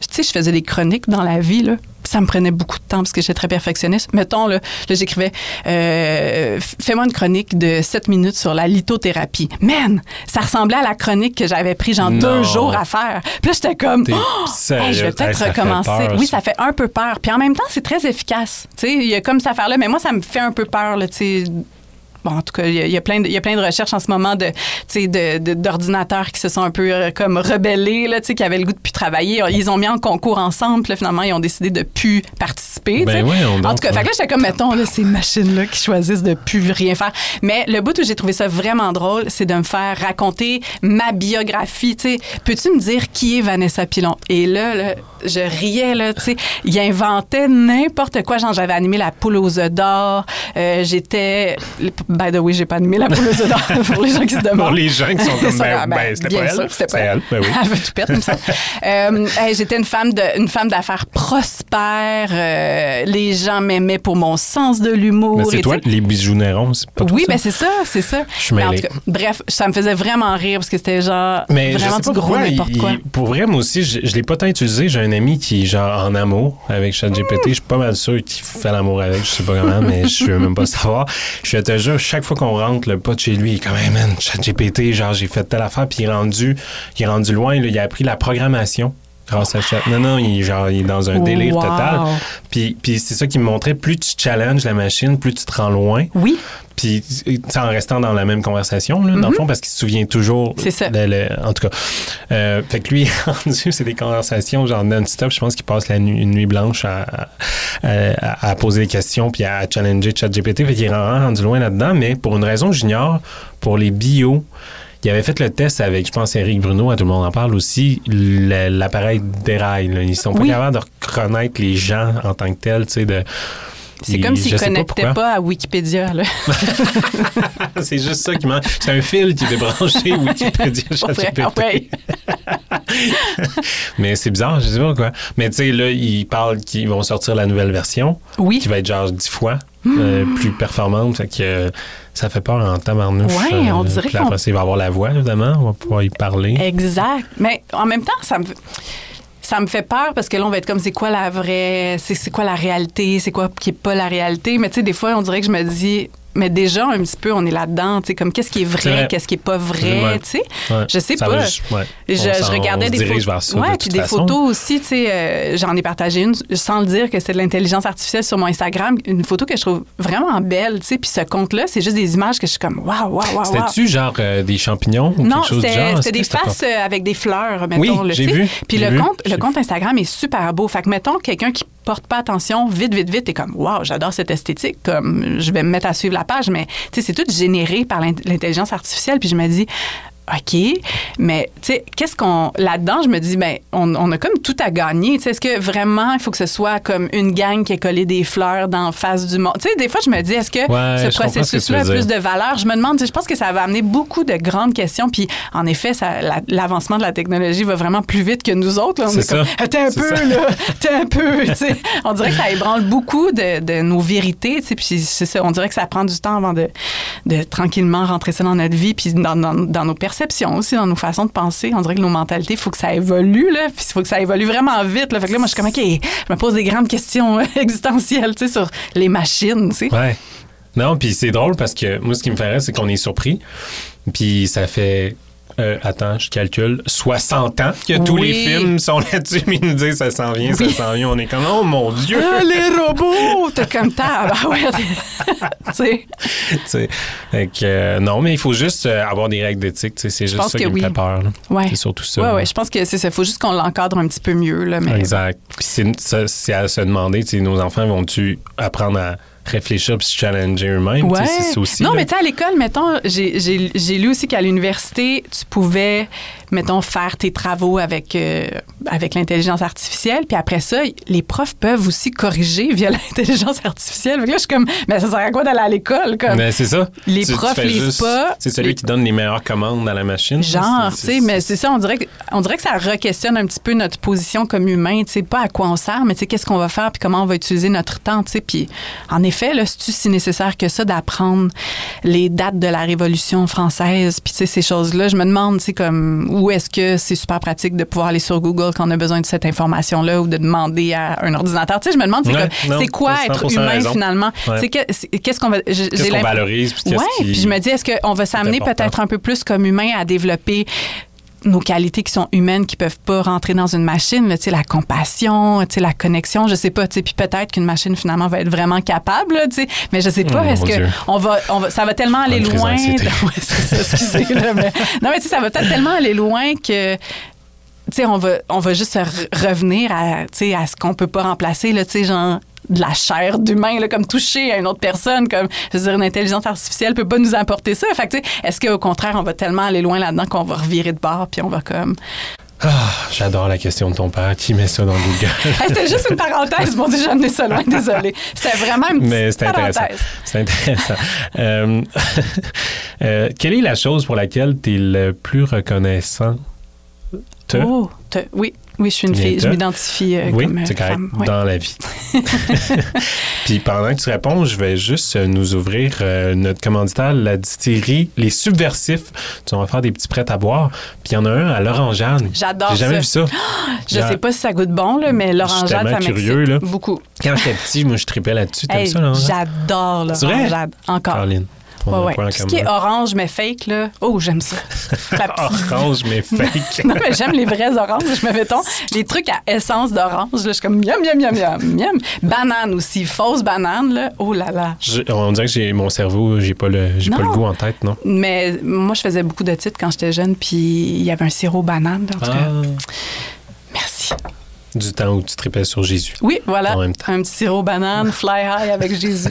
tu sais, je faisais des chroniques dans la vie, là. Ça me prenait beaucoup de temps parce que j'étais très perfectionniste. Mettons, là, là j'écrivais euh, Fais-moi une chronique de 7 minutes sur la lithothérapie. Man, ça ressemblait à la chronique que j'avais pris genre Non. deux jours à faire. Puis là, j'étais comme Oh! Hey, je vais peut-être recommencer. peur, oui, ça. ça fait un peu peur. Puis en même temps, c'est très efficace. Tu sais, il y a comme cette affaire-là, mais moi, ça me fait un peu peur, là, tu sais. Bon, en tout cas, il y, a- il y a plein de, y a plein de recherches en ce moment de, sais, de, de- d'ordinateurs qui se sont un peu euh, comme rebellés, là, qui avaient le goût de plus travailler. Ils ont mis en concours ensemble, puis finalement, ils ont décidé de plus participer. Ben voyons en donc, tout cas, fait que là, j'étais comme, mettons, là, ces machines-là qui choisissent de plus rien faire. Mais le bout où j'ai trouvé ça vraiment drôle, c'est de me faire raconter ma biographie. Peux-tu me dire qui est Vanessa Pilon? Et là, là, je riais, là, tu sais. Il inventait n'importe quoi. Genre, j'avais animé la poule aux œufs d'or. Euh, j'étais. By the way, j'ai pas animé la poule aux d'or *laughs* pour les gens qui se demandent. Pour les gens qui sont *laughs* comme, Ça, ben, ben, ben, c'était pas elle. c'était pas elle, ben *laughs* oui. Elle veut tout perdre, il me semble. Euh, hey, J'étais une femme de, une femme d'affaires prospère. euh, les gens m'aimaient pour mon sens de l'humour. C'est toi, les bijoux Néron, c'est pas oui, tout ben ça? c'est ça, c'est ça. Je suis cas, bref, ça me faisait vraiment rire parce que c'était genre Mais vraiment du gros n'importe quoi. pour vrai, moi aussi, je, je l'ai pas tant utilisé. J'ai un ami qui est genre en amour avec ChatGPT. Je suis pas mal sûr qu'il fait l'amour avec. Je sais pas comment, mais je veux même pas savoir. Je te jure, chaque fois qu'on rentre, le pote chez lui, il est comme, man, ChatGPT, genre, j'ai fait telle affaire, puis il est rendu, il loin, il a appris la programmation. Grâce à Chat. Non, non, il, est genre, il est dans un délire Wow. total. Puis, puis c'est ça qui me montrait, plus tu challenges la machine, plus tu te rends loin. Oui, Puis, en restant dans la même conversation, là, dans le fond, parce qu'il se souvient toujours. Mm-hmm. C'est ça. le- le- en tout cas. Euh, fait que lui, *laughs* c'est des conversations genre non-stop. Je pense qu'il passe la nuit, une nuit blanche à, à, à- à poser des questions puis à challenger ChatGPT. Fait qu'il est vraiment rendu loin là-dedans. Mais pour une raison que j'ignore, pour les bio, il avait fait le test avec, je pense, Eric Bruno, à tout le monde en parle aussi, l'appareil déraille. là. Ils sont pas Oui. capables de reconnaître les gens en tant que tels, tu sais, de. C'est comme je s'ils sais pas connectaient pourquoi. pas, à Wikipédia. *laughs* C'est juste ça qui manque. C'est un fil qui est débranché *laughs* Wikipédia ChatGPT. *laughs* Mais c'est bizarre, je sais pas quoi. Mais tu sais, là, ils parlent qu'ils vont sortir la nouvelle version Oui. qui va être genre dix fois *gasps* euh, plus performante. Fait que euh, ça fait peur en tabarnouche. euh, Ouais, on dirait Puis là, qu'on- va avoir la voix, évidemment. On va pouvoir y parler. Exact. Mais en même temps, ça me ça me fait peur parce que là, on va être comme c'est quoi la vraie, c'est quoi la réalité, c'est quoi qui est pas la réalité? Mais tu sais, des fois, on dirait que je me dis, mais déjà, un petit peu, on est là-dedans, tu sais, comme qu'est-ce qui est vrai, qu'est-ce qui est pas vrai, tu sais. Ouais. Je sais Ça pas. va juste- ouais. Je, regardais des photos. de ouais, puis des façon. photos aussi, tu sais, euh, j'en ai partagé une sans le dire que c'est de l'intelligence artificielle sur mon Instagram, une photo que je trouve vraiment belle, tu sais, puis ce compte-là, c'est juste des images que je suis comme waouh, waouh, waouh. waouh. C'était-tu genre euh, des champignons ou Non, quelque chose du c'était c'était des C'était faces euh, avec des fleurs, mettons. Oui, tu vu, Puis le compte, le compte Instagram est super beau. Fait que, mettons, quelqu'un qui porte pas attention, vite, vite, vite, t'es comme, waouh, j'adore cette esthétique. Comme, je vais me mettre à suivre la page, mais, tu c'est tout généré par l'in- l'intelligence artificielle. Puis je me dis, OK, mais tu sais, qu'est-ce qu'on. Là-dedans, je me dis, ben, on, on a comme tout à gagner. Tu sais, est-ce que vraiment il faut que ce soit comme une gang qui a collé des fleurs dans la face du monde? Tu sais, des fois, je me dis, est-ce que Ouais, ce processus-là a plus de valeur? Je me demande, tu sais, je pense que ça va amener beaucoup de grandes questions. Puis, en effet, la- l'avancement de la technologie va vraiment plus vite que nous autres. là. On est comme, attends un peu, là, attends un peu. tu sais. On dirait que ça ébranle beaucoup de, de nos vérités. tu sais. Puis, c'est ça, on dirait que ça prend du temps avant de, de tranquillement rentrer ça dans notre vie, puis dans, dans- dans nos aussi, dans nos façons de penser. On dirait que nos mentalités, il faut que ça évolue, là, puis il faut que ça évolue vraiment vite. Là. Fait que là, moi, je suis comme, OK, je me pose des grandes questions *laughs* existentielles, tu sais, sur les machines, tu sais. Ouais. Non, puis c'est drôle parce que moi, ce qui me ferait, c'est qu'on est surpris. Puis ça fait. Euh, attends, je calcule. 60 ans que tous les Oui. films sont là-dessus, mais ils nous disent ça s'en vient, Oui. ça s'en vient. On est comme, oh mon Dieu! Ah, les robots! T'es comme ça. Ah ouais, *laughs* tu sais. Fait que, euh, non, mais il faut juste euh, avoir des règles d'éthique. C'est juste ça que qui me oui. fait peur. Ouais. C'est surtout ça. Ouais, là. ouais, je pense que c'est ça. Faut juste qu'on l'encadre un petit peu mieux, là. Mais Exact. Puis c'est, à se demander, nos enfants vont-tu apprendre à réfléchir puis se challenger eux-mêmes? Aussi. non, là. mais tu sais, à l'école, mettons, j'ai lu aussi qu'à l'université, tu pouvais, mettons, faire tes travaux avec, euh, avec l'intelligence artificielle. Puis après ça, les profs peuvent aussi corriger via *laughs* l'intelligence artificielle. Fait que là, je suis comme, mais ça sert à quoi d'aller à l'école? Comme, Mais c'est ça. les Tu- tu profs fais lisent juste- pas. C'est celui Les- qui donne les meilleures commandes à la machine. Genre, tu sais, mais c'est ça, on dirait, que, on dirait que ça re-questionne un petit peu notre position comme humain, tu sais, pas à quoi on sert, mais tu sais, qu'est-ce qu'on va faire puis comment on va utiliser notre temps, tu sais. Puis, en effet, là, c'est-tu si nécessaire que ça d'apprendre les dates de la Révolution française, puis tu sais, ces choses-là? Je me demande, tu sais, comme, où est-ce que c'est super pratique de pouvoir aller sur Google quand on a besoin de cette information-là ou de demander à un ordinateur? Tu sais, je me demande, c'est Ouais, non, quoi être 100% humain, raison. finalement? Ouais. Qu'est-ce qu'on va... Qu'est-ce qu'on valorise? Puis Ouais, qui- puis je me dis, est-ce qu'on va s'amener peut-être un peu plus comme humain à développer nos qualités qui sont humaines, qui peuvent pas rentrer dans une machine, là, la compassion, la connexion, je sais pas, puis peut-être qu'une machine finalement va être vraiment capable, là, mais je sais pas, Oh, est-ce que Dieu. on va, on va, ça va tellement aller loin, d'anxiété. *laughs* Ouais, c'est ça, excusez, là, mais, non mais tu sais, ça va peut-être tellement aller loin que on va, on va juste re- revenir à, à ce qu'on peut pas remplacer, là, genre de la chair d'humain, là, comme toucher à une autre personne, comme, je veux dire, une intelligence artificielle peut pas nous apporter ça. Fait que, est-ce qu'au contraire, on va tellement aller loin là-dedans qu'on va revirer de bord, puis on va comme... Ah, j'adore la question de ton père. Qui met ça dans Google? *laughs* C'était juste une parenthèse, mon Dieu, j'ai amené ça loin, désolé. C'était vraiment une petite Mais c'est intéressant. C'est intéressant. *laughs* Euh, *laughs* euh, quelle est la chose pour laquelle tu es le plus reconnaissant? Te? Oh, te- oui, oui, je suis une Bien fille, te. je m'identifie euh, oui, comme euh, femme. Dans la vie. *laughs* Puis pendant que tu réponds, je vais juste euh, nous ouvrir euh, notre commanditaire, la distillerie Les Subversifs. Tu vas faire des petits prêts à boire. Puis il y en a un à l'orangeade. J'adore J'ai jamais ça. vu ça. *gasps* Je sais pas si ça goûte bon, là, mais l'orangeade, ça curieux, là. m'excite beaucoup. Quand j'étais petit, moi, je tripais là-dessus. T'aimes Hey, ça, l'orangeade? J'adore C'est vrai? l'orangeade. Encore. Caroline. On Ouais, ouais. Tout ce qui est orange, mais fake, là. Oh, j'aime ça. *laughs* Petite- Orange, mais fake. *laughs* non, mais j'aime les vrais oranges. Je me mettons les trucs à essence d'orange. là, Je suis comme miam, miam, miam, miam, miam. Banane aussi. Fausse banane, là. Oh là là. Je- on dirait que j'ai mon cerveau, j'ai pas le, j'ai pas le goût en tête, non? Mais moi, je faisais beaucoup de titres quand j'étais jeune, puis il y avait un sirop banane. en tout cas. Ah. Merci. Du temps où tu tripais sur Jésus. Oui, voilà. En même temps. Un petit sirop banane, fly high avec *laughs* Jésus.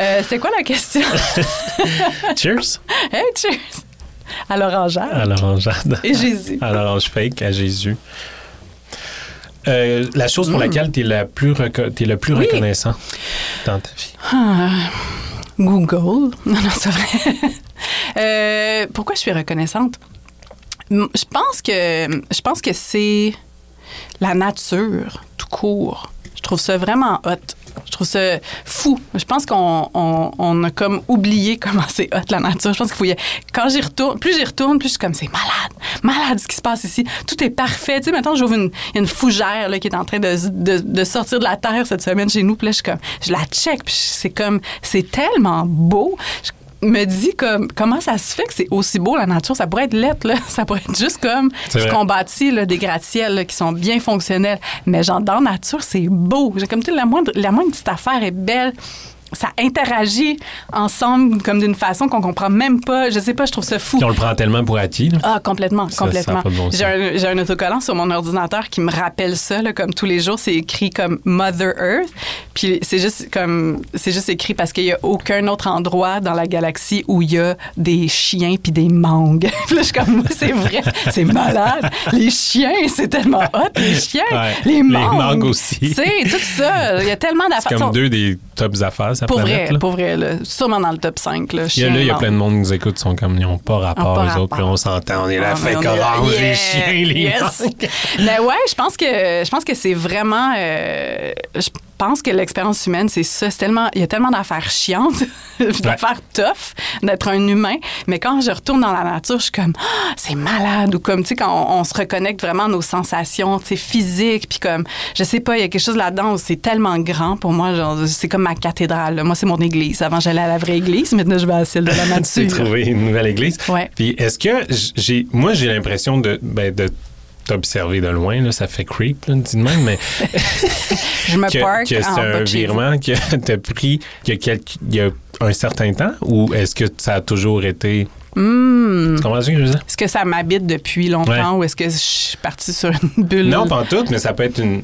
Euh, C'était quoi la question? *laughs* Cheers! hey, cheers! À l'orangeade. À l'orangeade. Et Jésus. À l'orange fake, à Jésus. Euh, la chose pour laquelle tu es, la plus reco- t'es le plus. Oui. reconnaissant dans ta vie? Ah, Google. *laughs* Non, non, c'est vrai. Euh, pourquoi je suis reconnaissante? Je pense que je pense que c'est la nature, tout court. Je trouve ça vraiment hot. Je trouve ça fou. Je pense qu'on on, on a comme oublié comment c'est hot la nature. Je pense qu'il faut y... Quand j'y retourne, plus j'y retourne, plus je suis comme c'est malade, malade ce qui se passe ici. Tout est parfait. Tu sais, maintenant j'ouvre une, une fougère là, qui est en train de, de, sortir de la terre cette semaine chez nous. Puis là, je comme, je la check. Puis c'est comme, c'est tellement beau. Me dis comme comment ça se fait que c'est aussi beau la nature? Ça pourrait être lettre là. *laughs* Ça pourrait être juste comme ce qu'on bâtit là, des gratte-ciels qui sont bien fonctionnels. Mais genre dans la nature c'est beau. J'ai comme tu la moindre la moindre petite affaire est belle ça interagit ensemble comme d'une façon qu'on comprend même pas je sais pas je trouve ça fou Puis on le prend tellement pour acquis. là. ah, complètement, Ça, complètement. bon. J'ai un, un autocollant sur mon ordinateur qui me rappelle ça, là, comme tous les jours. C'est écrit comme Mother Earth. Puis c'est juste comme, c'est juste écrit parce qu'il y a aucun autre endroit dans la galaxie où il y a des chiens puis des mangues. *laughs* puis là, je suis comme, c'est vrai, c'est malade. Les chiens, c'est tellement hot, les chiens. Ouais. Les Les mangues. mangues aussi. Tu sais, tout ça. Il y a tellement C'est d'affaires. comme deux des tops affaires, ça Pour planète. vrai, là. pour vrai, là. Sûrement dans le top 5, là. Il y a, là, il y a plein de monde qui nous écoute, sont comme, ils n'ont pas rapport, rapport. autres, puis on s'entend, on est la Ah, fête orange, les chiens, les. Mais ouais, je pense que je pense que c'est vraiment. euh, je pense que l'expérience humaine, c'est ça. C'est tellement, il y a tellement d'affaires chiantes, *laughs* d'affaires tough d'être un humain. Mais quand je retourne dans la nature, je suis comme, Ah, c'est malade. Ou comme, tu sais, quand on, on se reconnecte vraiment à nos sensations, tu sais, physiques. Puis comme, je sais pas, il y a quelque chose là-dedans où c'est tellement grand pour moi. Genre, c'est comme ma cathédrale. là. Moi, c'est mon église. Avant, j'allais à la vraie église. Maintenant, je vais à celle de la *laughs* nature. Tu trouvé une nouvelle église. Ouais. Puis est-ce que j'ai. Moi, j'ai l'impression de, ben, de t'observer de loin, là, ça fait creep, là, dis même, mais *laughs* Je me que, parque que c'est un virement que *laughs* t'as pris il y, a quelques- il y a un certain temps ou est-ce que ça a toujours été. Hmm. Tu comprends ce que je veux dire? Est-ce que ça m'habite depuis longtemps Ouais. ou est-ce que je suis partie sur une bulle? Non, pas en tout, mais ça peut être une.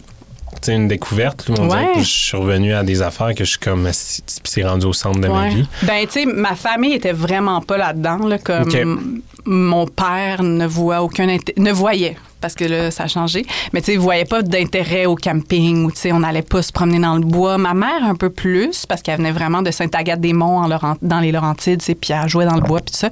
Une découverte. On Ouais. que je suis revenu à des affaires que je suis comme. C'est rendu au centre de ma Ouais. vie. Ben, tu sais, ma famille était vraiment pas là-dedans. Là, comme mon père ne voit aucun ne voyait parce que là, ça a changé. Mais tu sais, il voyait pas d'intérêt au camping ou tu sais, on n'allait pas se promener dans le bois. Ma mère un peu plus parce qu'elle venait vraiment de Sainte-Agathe-des-Monts dans les Laurentides, tu sais, puis elle jouait dans le bois puis tout ça.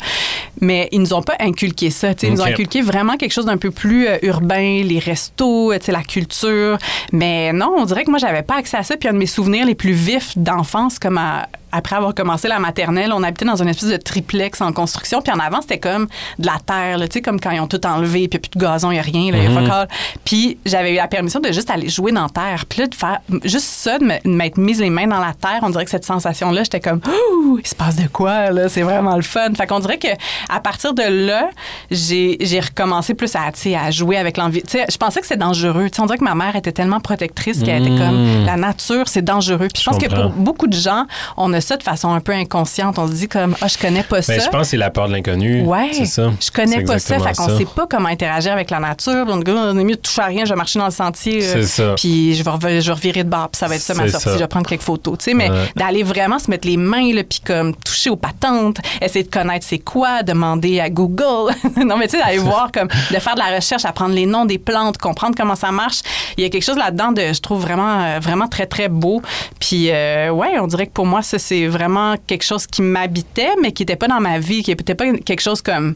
Mais ils nous ont pas inculqué ça. tu sais, Ils nous ont inculqué vraiment quelque chose d'un peu plus euh, urbain, les restos, euh, tu sais, la culture. Mais non, on dirait que moi, j'avais pas accès à ça. Puis un de mes souvenirs les plus vifs d'enfance, comme à- après avoir commencé la maternelle, on habitait dans une espèce de triplex en construction. Puis en avant, c'était comme de la terre, tu sais, comme quand ils ont tout enlevé, puis plus de gazon, il n'y a rien, là, il y a fuck all. Puis j'avais eu la permission de juste aller jouer dans la terre. Puis là, de faire juste ça, de m'être mise les mains dans la terre, on dirait que cette sensation-là, j'étais comme, ouh, il se passe de quoi, là, c'est vraiment le fun. Fait qu'on dirait que à partir de là, j'ai recommencé plus à, à jouer avec l'envie. Tu sais, je pensais que c'était dangereux. Tu sais, on dirait que ma mère était tellement protectrice qu'elle était Mm. comme, la nature, c'est dangereux. Puis je pense que pour beaucoup de gens, on a ça de façon un peu inconsciente. On se dit comme, ah, je connais pas ça. Ben, je pense que c'est la peur de l'inconnu. Ouais, C'est ça. je connais pas ça, fait qu'on sait pas comment interagir avec la nature. On dit, on est mieux de toucher à rien, je vais marcher dans le sentier, euh, C'est ça. puis je vais, rev- je vais revirer de bord, puis ça va être ça ma sortie, ça. je vais prendre quelques photos, tu sais, mais Ouais. d'aller vraiment se mettre les mains, là, puis comme toucher aux patentes, essayer de connaître c'est quoi, demander à Google, *laughs* non mais tu sais, d'aller voir comme, de faire de la recherche, apprendre les noms des plantes, comprendre comment ça marche, il y a quelque chose là-dedans de, je trouve vraiment, euh, vraiment très très beau, puis euh, ouais, on dirait que pour moi ça c'est vraiment quelque chose qui m'habitait, mais qui était pas dans ma vie, qui était pas quelque chose comme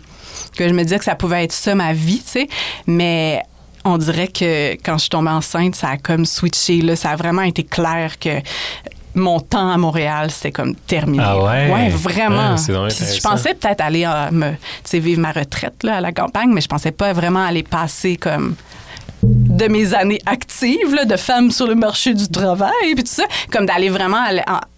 que je me disais que ça pouvait être ça ma vie, tu sais, mais on dirait que quand je suis tombée enceinte, ça a comme switché. Là, ça a vraiment été clair que mon temps à Montréal, c'était comme terminé. Ah ouais? Ouais, vraiment. Ah, c'est je pensais peut-être aller euh, me, vivre ma retraite là, à la campagne, mais je pensais pas vraiment aller passer comme de mes années actives de femme sur le marché du travail puis tout ça comme d'aller vraiment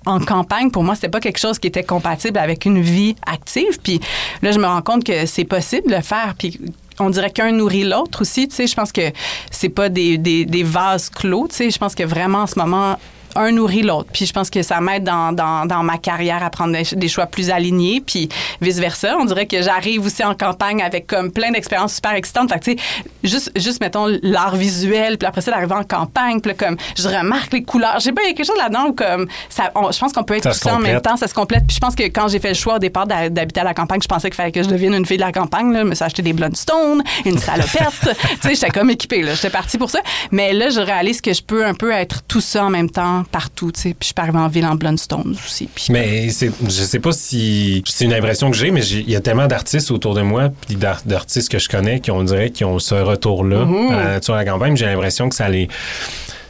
en campagne pour moi c'était pas quelque chose qui était compatible avec une vie active puis là je me rends compte que c'est possible de le faire puis on dirait qu'un nourrit l'autre aussi tu sais je pense que c'est pas des, des, des vases clos tu sais je pense que vraiment en ce moment un nourrit l'autre. Puis je pense que ça m'aide dans, dans, dans ma carrière à prendre des, des choix plus alignés, puis vice-versa. On dirait que j'arrive aussi en campagne avec comme plein d'expériences super excitantes. Fait que, tu sais, juste, juste, mettons, l'art visuel, puis après ça, d'arriver en campagne, puis là, comme, je remarque les couleurs. Je sais pas, il y a quelque chose là-dedans où, comme, ça, on- je pense qu'on peut être Ça tout ça en même temps, ça se complète. Puis je pense que quand j'ai fait le choix au départ d'habiter à la campagne, je pensais qu'il fallait que je devienne une fille de la campagne. Là. Je me suis acheté des Blundstone, une salopette. *laughs* tu sais, j'étais comme équipée, là. J'étais partie pour ça. Mais là, je réalise que je peux un peu être tout ça en même temps, partout, tu sais. Puis je suis arrivée en ville en Blundstone aussi. Puis Mais je sais pas si c'est une impression que j'ai, mais il y a tellement d'artistes autour de moi, puis d'ar- d'artistes que je connais qui on dirait qui ont ce retour-là Mhm. nature à la campagne. J'ai l'impression que ça les, tu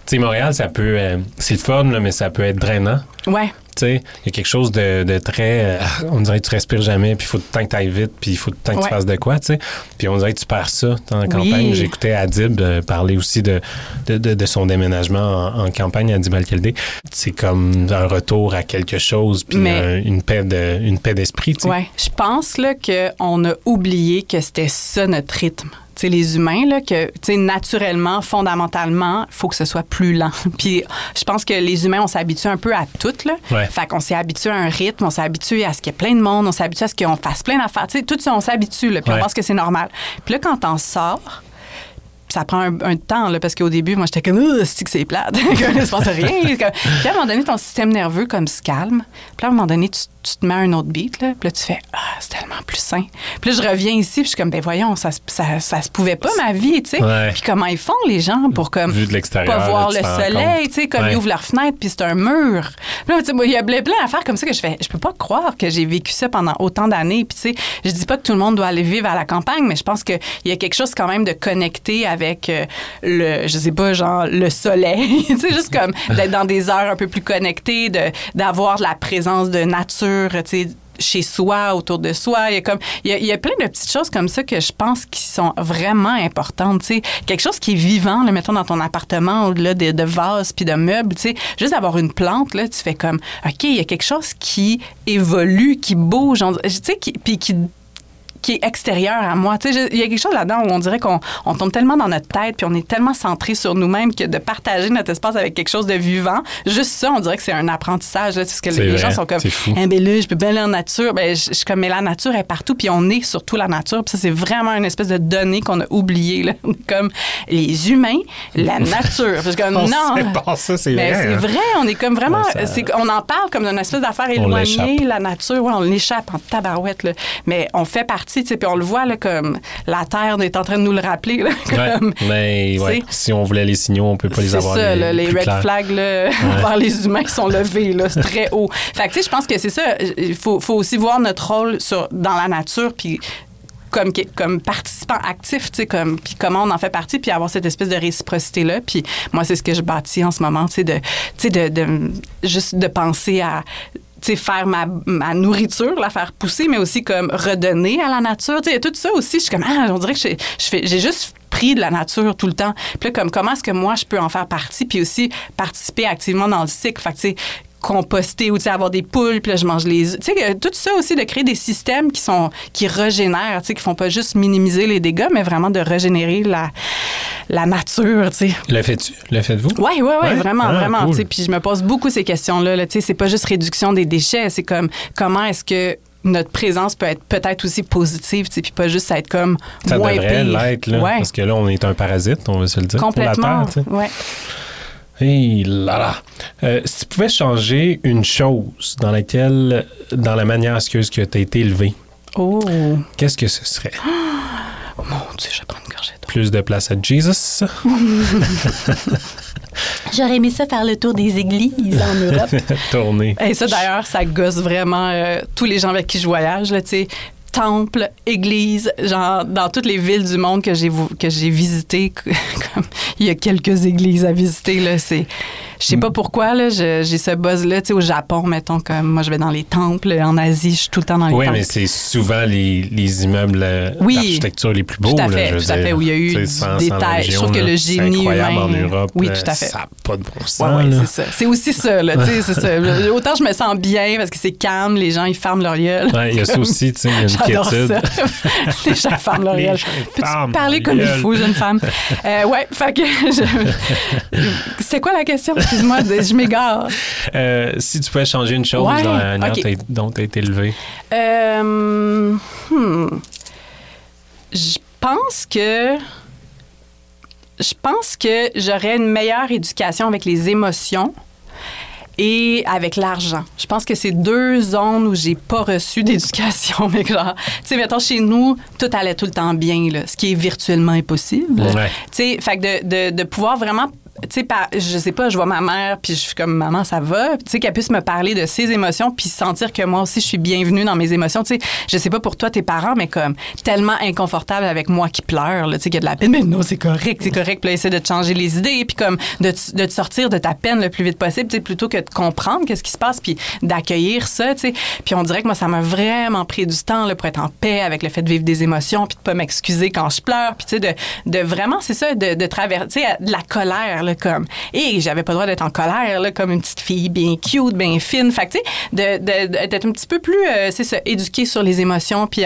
sais, Montréal, ça peut. euh, c'est le fun, là, mais ça peut être drainant. Ouais. Il y a quelque chose de, de très. euh, *laughs* on dirait que tu respires jamais, puis il faut tout le temps que tu ailles vite, puis il faut tout le temps que Ouais. tu fasses de quoi, tu sais. Puis on dirait que tu perds ça dans la Oui. campagne. J'écoutais Adib euh, parler aussi de, de, de- de son déménagement en, en campagne à Adib al C'est comme un retour à quelque chose, puis un- une paix de- une paix d'esprit, tu sais. Ouais, je pense là qu'on a oublié que c'était ça notre rythme. Tu sais, les humains, là, que, tu sais, naturellement, fondamentalement, il faut que ce soit plus lent. *laughs* Puis je pense que les humains, on s'habitue un peu à tout, là. Ouais. Fait qu'on s'est habitué à un rythme, on s'est habitué à ce qu'il y ait plein de monde, on s'est habitué à ce qu'on fasse plein d'affaires. Tout ça, on s'habitue, là, puis Ouais. on pense que c'est normal. Puis là, quand t'en sors, ça prend un, un temps, là, parce qu'au début, moi, j'étais comme, c'est que c'est plate? *laughs* Il se passe rien. Puis à un moment donné, ton système nerveux, comme, se calme. Puis à un moment donné, tu, tu te mets un autre beat, là. Puis là, tu fais, ah, c'est tellement plus sain. Puis là, je reviens ici, puis je suis comme, ben voyons, ça, se- ça, ça se pouvait pas, ma vie, tu sais. Ouais. Puis comment ils font, les gens, pour comme, Vu de pas voir le soleil, tu sais, comme Ouais. ils ouvrent leur fenêtre, puis c'est un mur. Puis là, tu sais, il y a plein d'affaires comme ça que je fais, je peux pas croire que j'ai vécu ça pendant autant d'années. Puis tu sais, je dis pas que tout le monde doit aller vivre à la campagne, mais je pense qu'il y a quelque chose quand même de connecté avec euh, le, je sais pas, genre le soleil. *laughs* tu sais, juste comme d'être dans des heures un peu plus connectées, d'avoir la présence de nature, chez soi, autour de soi. Il y a comme il y a, plein de petites choses comme ça que je pense qui sont vraiment importantes. Quelque chose qui est vivant, là, mettons dans ton appartement, au-delà de, de vases puis de meubles. Juste d'avoir une plante là, tu fais comme ok, il y a quelque chose qui évolue, qui bouge, puis qui qui est extérieur à moi. Tu sais, je- il y a quelque chose là-dedans où on dirait qu'on on tombe tellement dans notre tête, puis on est tellement centré sur nous-mêmes que de partager notre espace avec quelque chose de vivant, juste ça, on dirait que c'est un apprentissage. Là, parce que les vrai, gens sont comme, fou. eh ben je peux bien aller en nature. Ben, je, suis comme, mais la nature est partout, puis on est surtout la nature. Puis ça, c'est vraiment une espèce de donnée qu'on a oubliée. Là. comme les humains, la *laughs* nature. Suis comme, On non. pas ça, c'est Mais vrai. c'est hein. vrai, on est comme vraiment. Ouais, ça- on en parle comme d'une espèce d'affaire éloignée, la nature. Ouais, on l'échappe en tabarouette. Là. Mais on fait partie, sais, puis on le voit là, comme la Terre est en train de nous le rappeler. là, Ouais, comme- *laughs* mais ouais, si on voulait les signaux, on peut pas les c'est avoir. ça, là, les red flags là, envers *laughs* les humains qui sont levés, là, c'est très haut. Fait que, tu sais, je pense que c'est ça. Il faut, faut aussi voir notre rôle sur, dans la nature, puis comme, comme participant actif, tu sais, comme, puis comment on en fait partie, puis avoir cette espèce de réciprocité-là. Puis moi, c'est ce que je bâtis en ce moment, tu sais, de, tu sais, de, de- juste de penser à faire ma, ma nourriture, la faire pousser, mais aussi comme redonner à la nature. Tu sais, il y a tout ça aussi. Je suis comme, ah, on dirait que j'ai juste pris de la nature tout le temps. Puis là, comme, comment est-ce que moi, je peux en faire partie, puis aussi participer activement dans le cycle? Fait composter ou tu sais, avoir des poules puis là je mange les œufs. tu sais tout ça aussi de créer des systèmes qui sont qui régénèrent tu sais qui font pas juste minimiser les dégâts mais vraiment de régénérer la la nature tu sais Le fais-tu? Le faites-vous? oui, oui, oui, Ouais? vraiment, Ah, vraiment. cool. tu sais, Puis je me pose beaucoup ces questions-là. Là, tu sais, c'est pas juste réduction des déchets, c'est comme comment est-ce que notre présence peut être peut-être aussi positive, tu sais, puis pas juste être comme Ça moins devrait pire. l'être, là. Ouais, Parce que là, on est un parasite, on va se le dire. complètement. Pour la Terre, tu sais. ouais. Hey là là. Euh, si tu pouvais changer une chose dans laquelle, dans la manière à ce que tu as été élevé, Oh, qu'est-ce que ce serait? *gasps* mon Dieu, je prendre une gorgée d'eau. Plus de place à Jesus? *laughs* J'aurais aimé ça faire le tour des églises en Europe. *laughs* Tourner. Et ça, d'ailleurs, ça gosse vraiment euh, tous les gens avec qui je voyage, là, tu sais. Temple, église, genre dans toutes les villes du monde que j'ai que j'ai visitées, *laughs* comme il y a quelques églises à visiter là, c'est je sais pas pourquoi là, j'ai ce buzz là, tu sais au Japon mettons comme moi je vais dans les temples, en Asie, je suis tout le temps dans les Oui, temples. mais c'est souvent les, les immeubles Oui. d'architecture les plus beaux. Tout à là, fait, je veux tout à fait, où il y a eu des détails. Je trouve que le là, génie c'est incroyable humain- en Europe. Oui, là, tout à fait. Ça n'a pas de bon sens. Ouais, ouais, là. c'est ça. C'est aussi ça, là, tu sais, c'est ça. *laughs* Autant je me sens bien parce que c'est calme, les gens, ils ferment leur gueule. Ouais, il y a ça aussi, tu sais, il y a une J'adore quiétude. ça. *laughs* les gens ferment leur gueule. Peux-tu ferment parler comme il faut, jeune femme? *laughs* Euh, ouais, fait que... je- C'était quoi la question? Excuse-moi, je m'égare. Euh, si tu pouvais changer une chose Ouais, dans la manière dont tu as été élevé, Euh, hmm. Je pense que... Je pense que j'aurais une meilleure éducation avec les émotions et avec l'argent. Je pense que c'est deux zones où j'ai pas reçu *laughs* d'éducation. Mais genre, tu sais, mettons, chez nous, tout allait tout le temps bien, là, ce qui est virtuellement impossible. Ouais. Tu sais, fait que de, de, de pouvoir vraiment tu sais, je sais pas, je vois ma mère, puis je suis comme, maman, ça va? Tu sais, qu'elle puisse me parler de ses émotions, puis sentir que moi aussi, je suis bienvenue dans mes émotions. Tu sais, je sais pas pour toi, tes parents, mais comme, tellement inconfortable avec moi qui pleure, tu sais, qu'il y a de la peine. Mais non, c'est correct, c'est correct. Puis là, de te changer les idées, puis comme, de, de, te sortir de ta peine le plus vite possible, tu sais, plutôt que de comprendre qu'est-ce qui se passe, puis d'accueillir ça, tu sais. Puis on dirait que moi, ça m'a vraiment pris du temps, là, pour être en paix avec le fait de vivre des émotions, puis de pas m'excuser quand je pleure, puis tu sais, de, de vraiment, c'est ça, de, de traverser, de la colère, là, comme. Et j'avais pas le droit d'être en colère, là, comme une petite fille bien cute, bien fine. Fait tu sais, d'être un petit peu plus, euh, c'est ça, éduquée sur les émotions, puis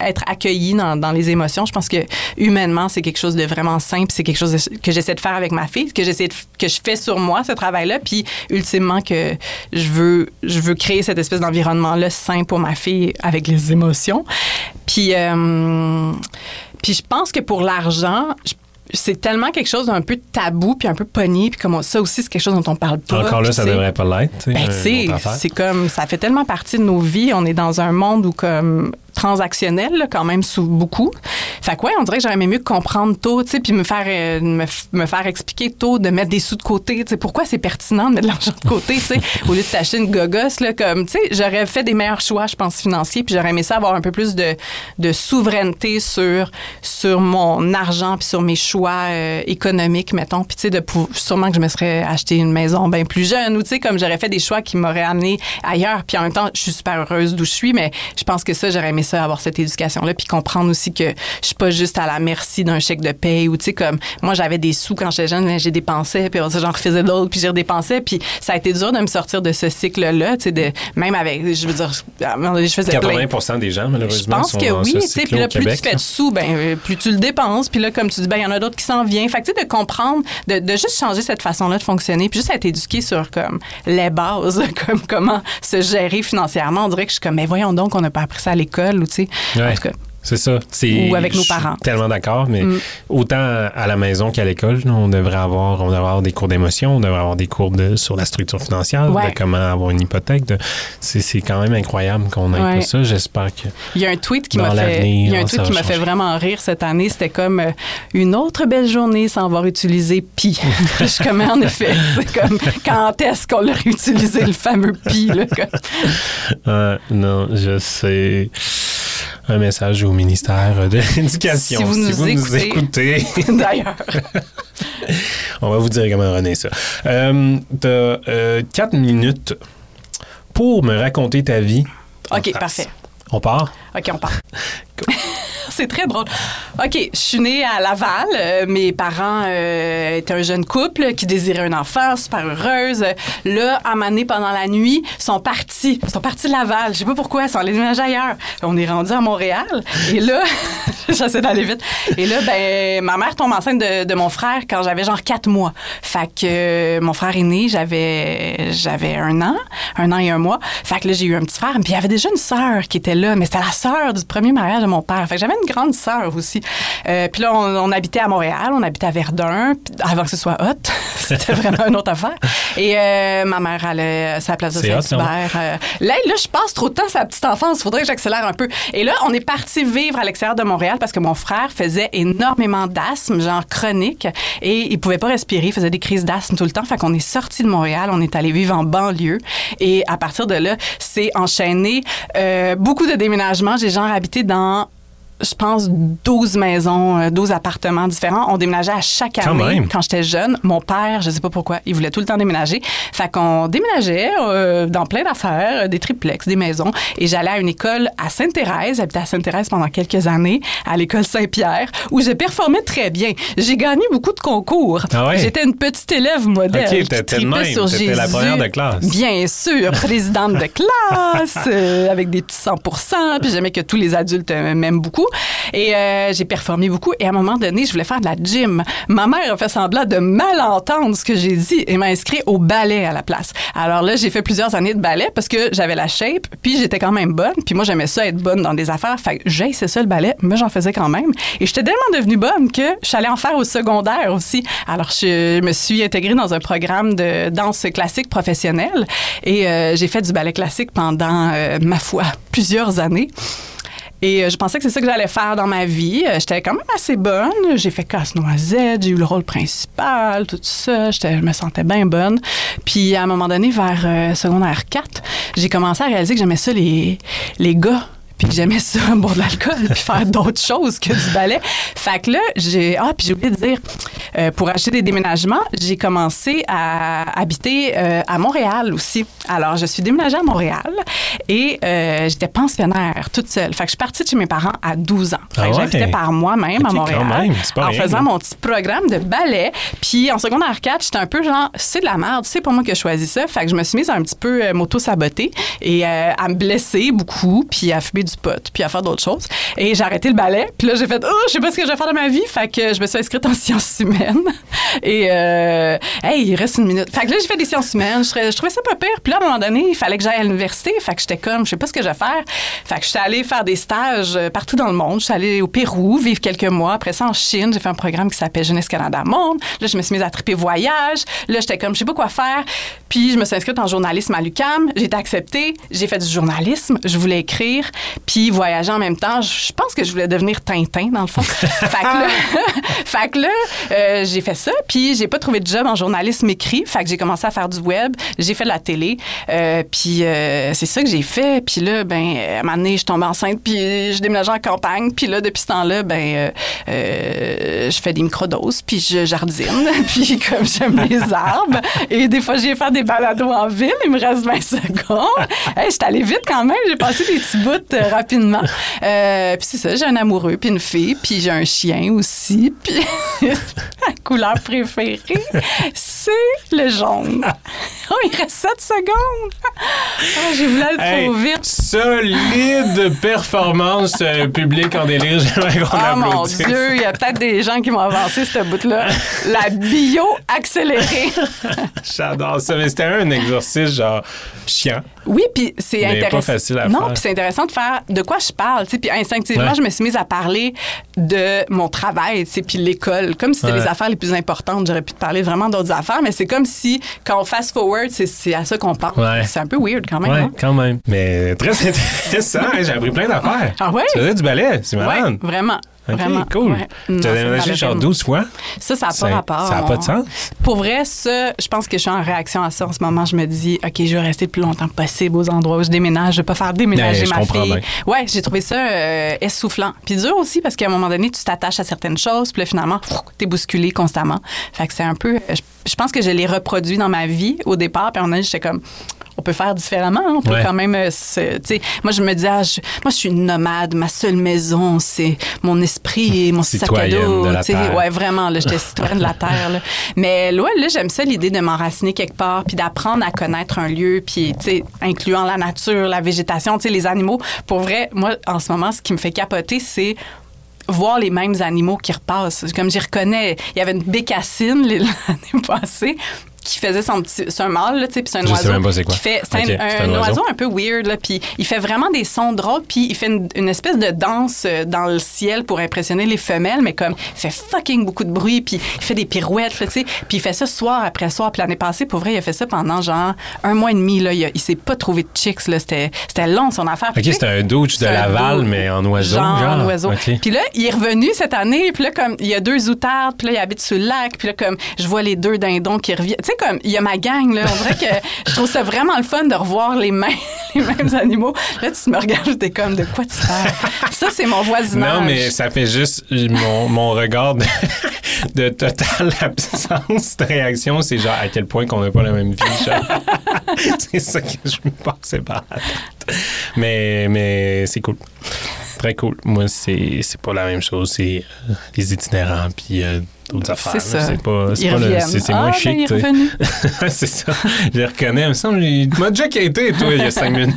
être accueillie dans, les émotions. Je pense que humainement, c'est quelque chose de vraiment simple. C'est quelque chose que j'essaie de faire avec ma fille, que j'essaie que je fais sur moi, ce travail-là. Puis, ultimement, que je veux, je veux créer cette espèce d'environnement-là sain pour ma fille avec les émotions. Puis, euh, puis je pense que pour l'argent, c'est tellement quelque chose d'un peu tabou puis un peu pogné puis comme ça aussi c'est quelque chose dont on parle pas. Encore là, ça devrait pas l'être. Ben, c'est comme ça fait tellement partie de nos vies. On est dans un monde où comme transactionnel, quand même, sous beaucoup. Fait que, ouais, on dirait que j'aurais aimé mieux comprendre tôt, tu sais, puis me faire, euh, me, faire expliquer tôt de mettre des sous de côté, tu sais, pourquoi c'est pertinent de mettre de l'argent de côté, tu sais, au lieu de t'acheter une gogosse, là, comme, tu sais, j'aurais fait des meilleurs choix, je pense, financiers, puis j'aurais aimé ça avoir un peu plus de, de souveraineté sur, sur mon argent, puis sur mes choix euh, économiques, mettons, puis, tu sais, sûrement que je me serais acheté une maison bien plus jeune, ou, tu sais, comme j'aurais fait des choix qui m'auraient amené ailleurs, puis en même temps, je suis super heureuse d'où je suis, mais je pense que ça, j'aurais aimé ça, avoir cette éducation-là, puis comprendre aussi que je suis pas juste à la merci d'un chèque de paye ou, tu sais, comme moi, j'avais des sous quand j'étais jeune, j'ai dépensé, puis j'en refaisais d'autres, puis j'ai redépensé, puis ça a été dur de me sortir de ce cycle-là, tu sais, de, même avec, je veux dire, je faisais 80 des gens, malheureusement, Je pense que oui, tu sais, puis là, plus tu fais de sous, ben, euh, plus tu le dépenses, puis là, comme tu dis, ben, il y en a d'autres qui s'en viennent. Fait que, tu sais, de comprendre, de, de, juste changer cette façon-là de fonctionner, puis juste être éduqué sur, comme, les bases, *laughs* comme comment se gérer financièrement. On dirait que je suis comme, mais voyons donc, on n'a pas appris ça à l'école, ou, tu sais, en tout cas, c'est ça. Ou avec nos parents. tellement d'accord, mais mm. autant à la maison qu'à l'école, on devrait avoir, on devrait avoir des cours d'émotion, on devrait avoir des cours de, sur la structure financière, de comment avoir une hypothèque. C'est quand même incroyable qu'on ait ouais. ça. J'espère que. Il y a un tweet qui m'a fait, il y a un tweet qui m'a fait vraiment rire cette année. C'était comme euh, une autre belle journée sans avoir utilisé pi. *laughs* je comme en effet, c'est comme quand est-ce qu'on aurait utilisé le fameux pi là, euh, non, je sais un message au ministère de *laughs* l'Éducation. Si vous nous, écoutez. *laughs* D'ailleurs. *laughs* On va vous dire comment René ça. Euh, tu as euh, quatre minutes pour me raconter ta vie. OK, parfait. On part? OK, on part. *laughs* *laughs* c'est très drôle. OK, je suis née à Laval. Euh, mes parents euh, étaient un jeune couple qui désirait un enfant, super heureuse. Là, à ma pendant la nuit, sont partis. Ils sont partis de Laval. Je sais pas pourquoi, ils sont allés déménager ailleurs. On est rendu à Montréal. Et là, *laughs* j'essaie d'aller vite. Et là, ben, ma mère tombe enceinte de, mon frère quand j'avais genre quatre mois. Fait que euh, mon frère est né, j'avais, j'avais un an, un an et un mois. Fait que là, j'ai eu un petit frère. Puis il y avait déjà une sœur qui était là, mais c'était la sœur du premier mariage de mon père. Fait que j'avais une grande sœur aussi. Euh, puis là, on, habitait à Montréal, on habitait à Verdun, avant que ce soit hot. *laughs* C'était vraiment une autre affaire. Et euh, ma mère allait à sa place de Saint-Hubert. Euh, là, là, je passe trop de temps sa petite enfance. Il faudrait que j'accélère un peu. Et là, on est parti vivre à l'extérieur de Montréal parce que mon frère faisait énormément d'asthme, genre chronique, et il pouvait pas respirer, il faisait des crises d'asthme tout le temps. Fait qu'on est sorti de Montréal, on est allé vivre en banlieue. Et à partir de là, c'est enchaîné beaucoup de déménagements. J'ai genre habité dans je pense, 12 maisons, 12 euh, appartements différents. On déménageait à chaque année quand, j'étais jeune. Mon père, je sais pas pourquoi, il voulait tout le temps déménager. Fait qu'on déménageait euh, dans plein d'affaires, euh, des triplex, des maisons. Et j'allais à une école à Sainte-Thérèse. J'habitais à Sainte-Thérèse pendant quelques années, à l'école Saint-Pierre, où je performais très bien. J'ai gagné beaucoup de concours. Ah J'étais une petite élève modèle. OK, t'étais sur Jésus. la première de classe. Bien sûr, *laughs* présidente de classe, avec des petits 100% Puis j'aimais que tous les adultes m'aiment beaucoup. Et euh, j'ai performé beaucoup. Et à un moment donné, je voulais faire de la gym. Ma mère a fait semblant de mal entendre ce que j'ai dit et m'a inscrit au ballet à la place. Alors là, j'ai fait plusieurs années de ballet parce que j'avais la shape, puis j'étais quand même bonne. Puis moi, j'aimais ça être bonne dans des affaires. Fait que j'ai ça le ballet, mais j'en faisais quand même. Et j'étais tellement devenue bonne que je suis allée en faire au secondaire aussi. Alors, je me suis intégrée dans un programme de danse classique professionnelle et euh, j'ai fait du ballet classique pendant, euh, ma foi, plusieurs années. Et euh, je pensais que c'est ça que j'allais faire dans ma vie. Euh, J'étais quand même assez bonne. J'ai fait casse-noisette, j'ai eu le rôle principal, tout ça. Je me sentais bien bonne. Puis à un moment donné, vers euh, secondaire 4, j'ai commencé à réaliser que j'aimais ça les, les gars. Puis que j'aimais ça, *laughs* boire de l'alcool, puis faire d'autres choses que du ballet. Fait que là, j'ai. Ah, puis j'ai oublié de dire, euh, pour acheter des déménagements, j'ai commencé à habiter euh, à Montréal aussi. Alors, je suis déménagée à Montréal et euh, j'étais pensionnaire toute seule. Fait que je suis partie de chez mes parents à 12 ans. Fait Ah que ouais? j'habitais par moi-même à Montréal. quand même, en rien, faisant mon petit programme de ballet. Puis en secondaire 4, j'étais un peu genre, c'est de la merde, c'est pas moi qui ai choisi ça. Fait que je me suis mise à un petit peu m'auto-saboter et à me blesser beaucoup, puis à fumer du pot, puis à faire d'autres choses. Et j'ai arrêté le ballet. Puis là, j'ai fait, oh, je sais pas ce que je vais faire de ma vie. Fait que je me suis inscrite en *laughs* sciences humaines. Et, euh, hey, il reste une minute. Fait que là, j'ai fait des sciences humaines. Je, trouvais- ça pas pire. Puis là, à un moment donné, il fallait que j'aille à l'université. Fait que j'étais comme, je sais pas ce que je vais faire. Fait que j'étais allée faire des stages euh, partout dans le monde. Je suis allée au Pérou, vivre quelques mois. Après ça, en Chine, j'ai fait un programme qui s'appelle Jeunesse Canada Monde. Là, je me suis mise à triper voyage. Là, j'étais comme, je sais pas quoi faire. Puis je me suis inscrite en journalisme à l'UCAM. J'ai été acceptée. J'ai fait du journalisme. Je voulais écrire. Puis voyager en même temps. Je je pense que je voulais devenir Tintin, dans le fond. *laughs* fait que là, *laughs* fait que là, euh, j'ai fait ça. Puis j'ai pas trouvé de job en journalisme écrit. Fait que j'ai commencé à faire du web. J'ai fait de la télé. Euh, puis euh, c'est ça que j'ai fait. Puis là, ben, à un moment donné, je tombe enceinte. Puis je déménage en campagne. Puis là, depuis ce temps-là, ben, je fais des microdoses. Puis je jardine. *laughs* puis comme j'aime les arbres. Et des fois, j'ai faire des balados en ville. Il me reste 20 secondes. Hey, j'étais allée vite quand même. J'ai passé des petits bouts *laughs* rapidement. Euh, puis c'est ça, j'ai un amoureux, puis une fille, puis j'ai un chien aussi. *laughs* Puis la couleur préférée, c'est le jaune. *laughs* Oh, il reste 7 secondes. Oh, j'ai voulu aller Hey, trop vite. solide performance euh, publique en délire. J'aimerais qu'on Ah mon. Dieu, il y a peut-être des gens qui vont avancer ce bout-là. La bio accélérée. J'adore ça. Mais c'était un exercice genre chiant. Oui, puis c'est intéressant. pas facile à non, faire. puis c'est intéressant de faire de quoi je parle, tu sais, puis instinctivement, Ouais. je me suis mise à parler de mon travail, tu sais, puis l'école, comme si c'était Ouais. les affaires les plus importantes. J'aurais pu te parler vraiment d'autres affaires, mais c'est comme si quand on fast forward, c'est à ça qu'on pense. Ouais. C'est un peu weird quand même. Ouais, hein? quand même. Mais très *laughs* intéressant. hein, J'ai appris plein d'affaires. Ah ouais? Tu faisais du ballet, c'est Ouais, malade. vraiment. OK, vraiment. cool. Ouais. Tu as déménagé genre vraiment. 12 fois? Ça, ça n'a pas rapport. ça a pas de sens? Pour vrai, ça, je pense que je suis en réaction à ça en ce moment. Je me dis, OK, je vais rester le plus longtemps possible aux endroits où je déménage. Je vais pas faire déménager Ouais, ma fille. bien. Ouais, j'ai trouvé ça euh, essoufflant. Puis dur aussi parce qu'à un moment donné, tu t'attaches à certaines choses, puis là, finalement, tu es bousculé constamment. Fait que c'est un peu. Je, je pense que je l'ai reproduit dans ma vie au départ, puis à un moment donné, j'étais comme. On peut faire différemment. On peut Ouais. quand même. euh, se- moi, je me dis, ah, je- moi, je suis une nomade. Ma seule maison, c'est mon esprit et mon sac à dos. de la terre. Ouais, vraiment, j'étais citoyenne de la Terre. là. Mais là, là j'aime ça, l'idée de m'enraciner quelque part, puis d'apprendre à connaître un lieu, puis, incluant la nature, la végétation, les animaux. Pour vrai, moi, en ce moment, ce qui me fait capoter, c'est voir les mêmes animaux qui repassent. Comme j'y reconnais, il y avait une bécassine *laughs* l'année passée qui faisait son petit c'est un mâle sais puis c'est un Je sais oiseau même pas c'est quoi. qui fait c'est un, c'est un un oiseau. oiseau un peu weird là puis il fait vraiment des sons drôles puis il fait une, une espèce de danse euh, dans le ciel pour impressionner les femelles mais comme il fait fucking beaucoup de bruit puis il fait des pirouettes là, tu sais puis il fait ça soir après soir puis l'année passée pour vrai il a fait ça pendant genre un mois et demi là il, a- il s'est pas trouvé de chicks là c'était c'était long son affaire Puis, OK, sais, c'était un douche de Laval, mais en oiseau. Genre, Genre, en oiseau. OK. Puis là, il est revenu cette année, puis là, comme, il y a deux outardes, puis là, il habite sur le lac, puis là, comme, je vois les deux dindons qui reviennent. Tu sais, comme, il y a ma gang, là. On dirait que je trouve ça vraiment le fun de revoir les mêmes, *laughs* les mêmes animaux. Là, tu me regardes, t'es comme, de quoi tu parles? Ça, c'est mon voisinage. Non, mais ça fait juste mon, mon regard de, de totale absence de réaction. C'est genre à quel point qu'on n'a pas la même vie. *laughs* c'est ça que je me la tête. Mais, mais c'est cool. Très cool. Moi, c'est c'est pas la même chose. C'est euh, les itinérants puis euh, d'autres affaires. C'est là. ça. C'est pas, c'est pas le- c'est ah, moins ben, chic. Ouais, *laughs* c'est ça. Je les reconnais. Il me semble il m'a déjà quitté, toi, il y a cinq *laughs* minutes.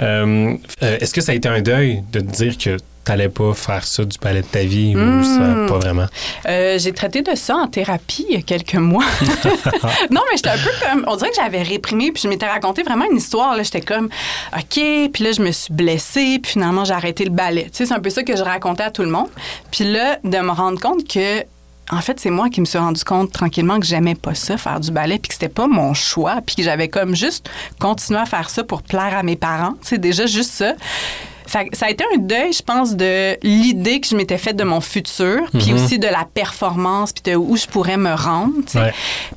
Euh, Est-ce que ça a été un deuil de te dire que t'allais pas faire ça du ballet de ta vie ou Hmm. ça, pas vraiment? Euh, j'ai traité de ça en thérapie il y a quelques mois. *laughs* *laughs* non, mais j'étais un peu comme. On dirait que j'avais réprimé, puis je m'étais raconté vraiment une histoire. là. J'étais comme, OK, puis là, je me suis blessée, puis finalement, j'ai arrêté le ballet. Tu sais, c'est un peu ça que je racontais à tout le monde. Puis là, de me rendre compte que. En fait, c'est moi qui me suis rendu compte tranquillement que j'aimais pas ça, faire du ballet, puis que c'était pas mon choix, puis que j'avais comme juste continué à faire ça pour plaire à mes parents. C'est déjà juste ça. Fait ça a été un deuil, je pense, de l'idée que je m'étais faite de mon futur, puis Mhm. aussi de la performance, puis de où je pourrais me rendre. Ouais.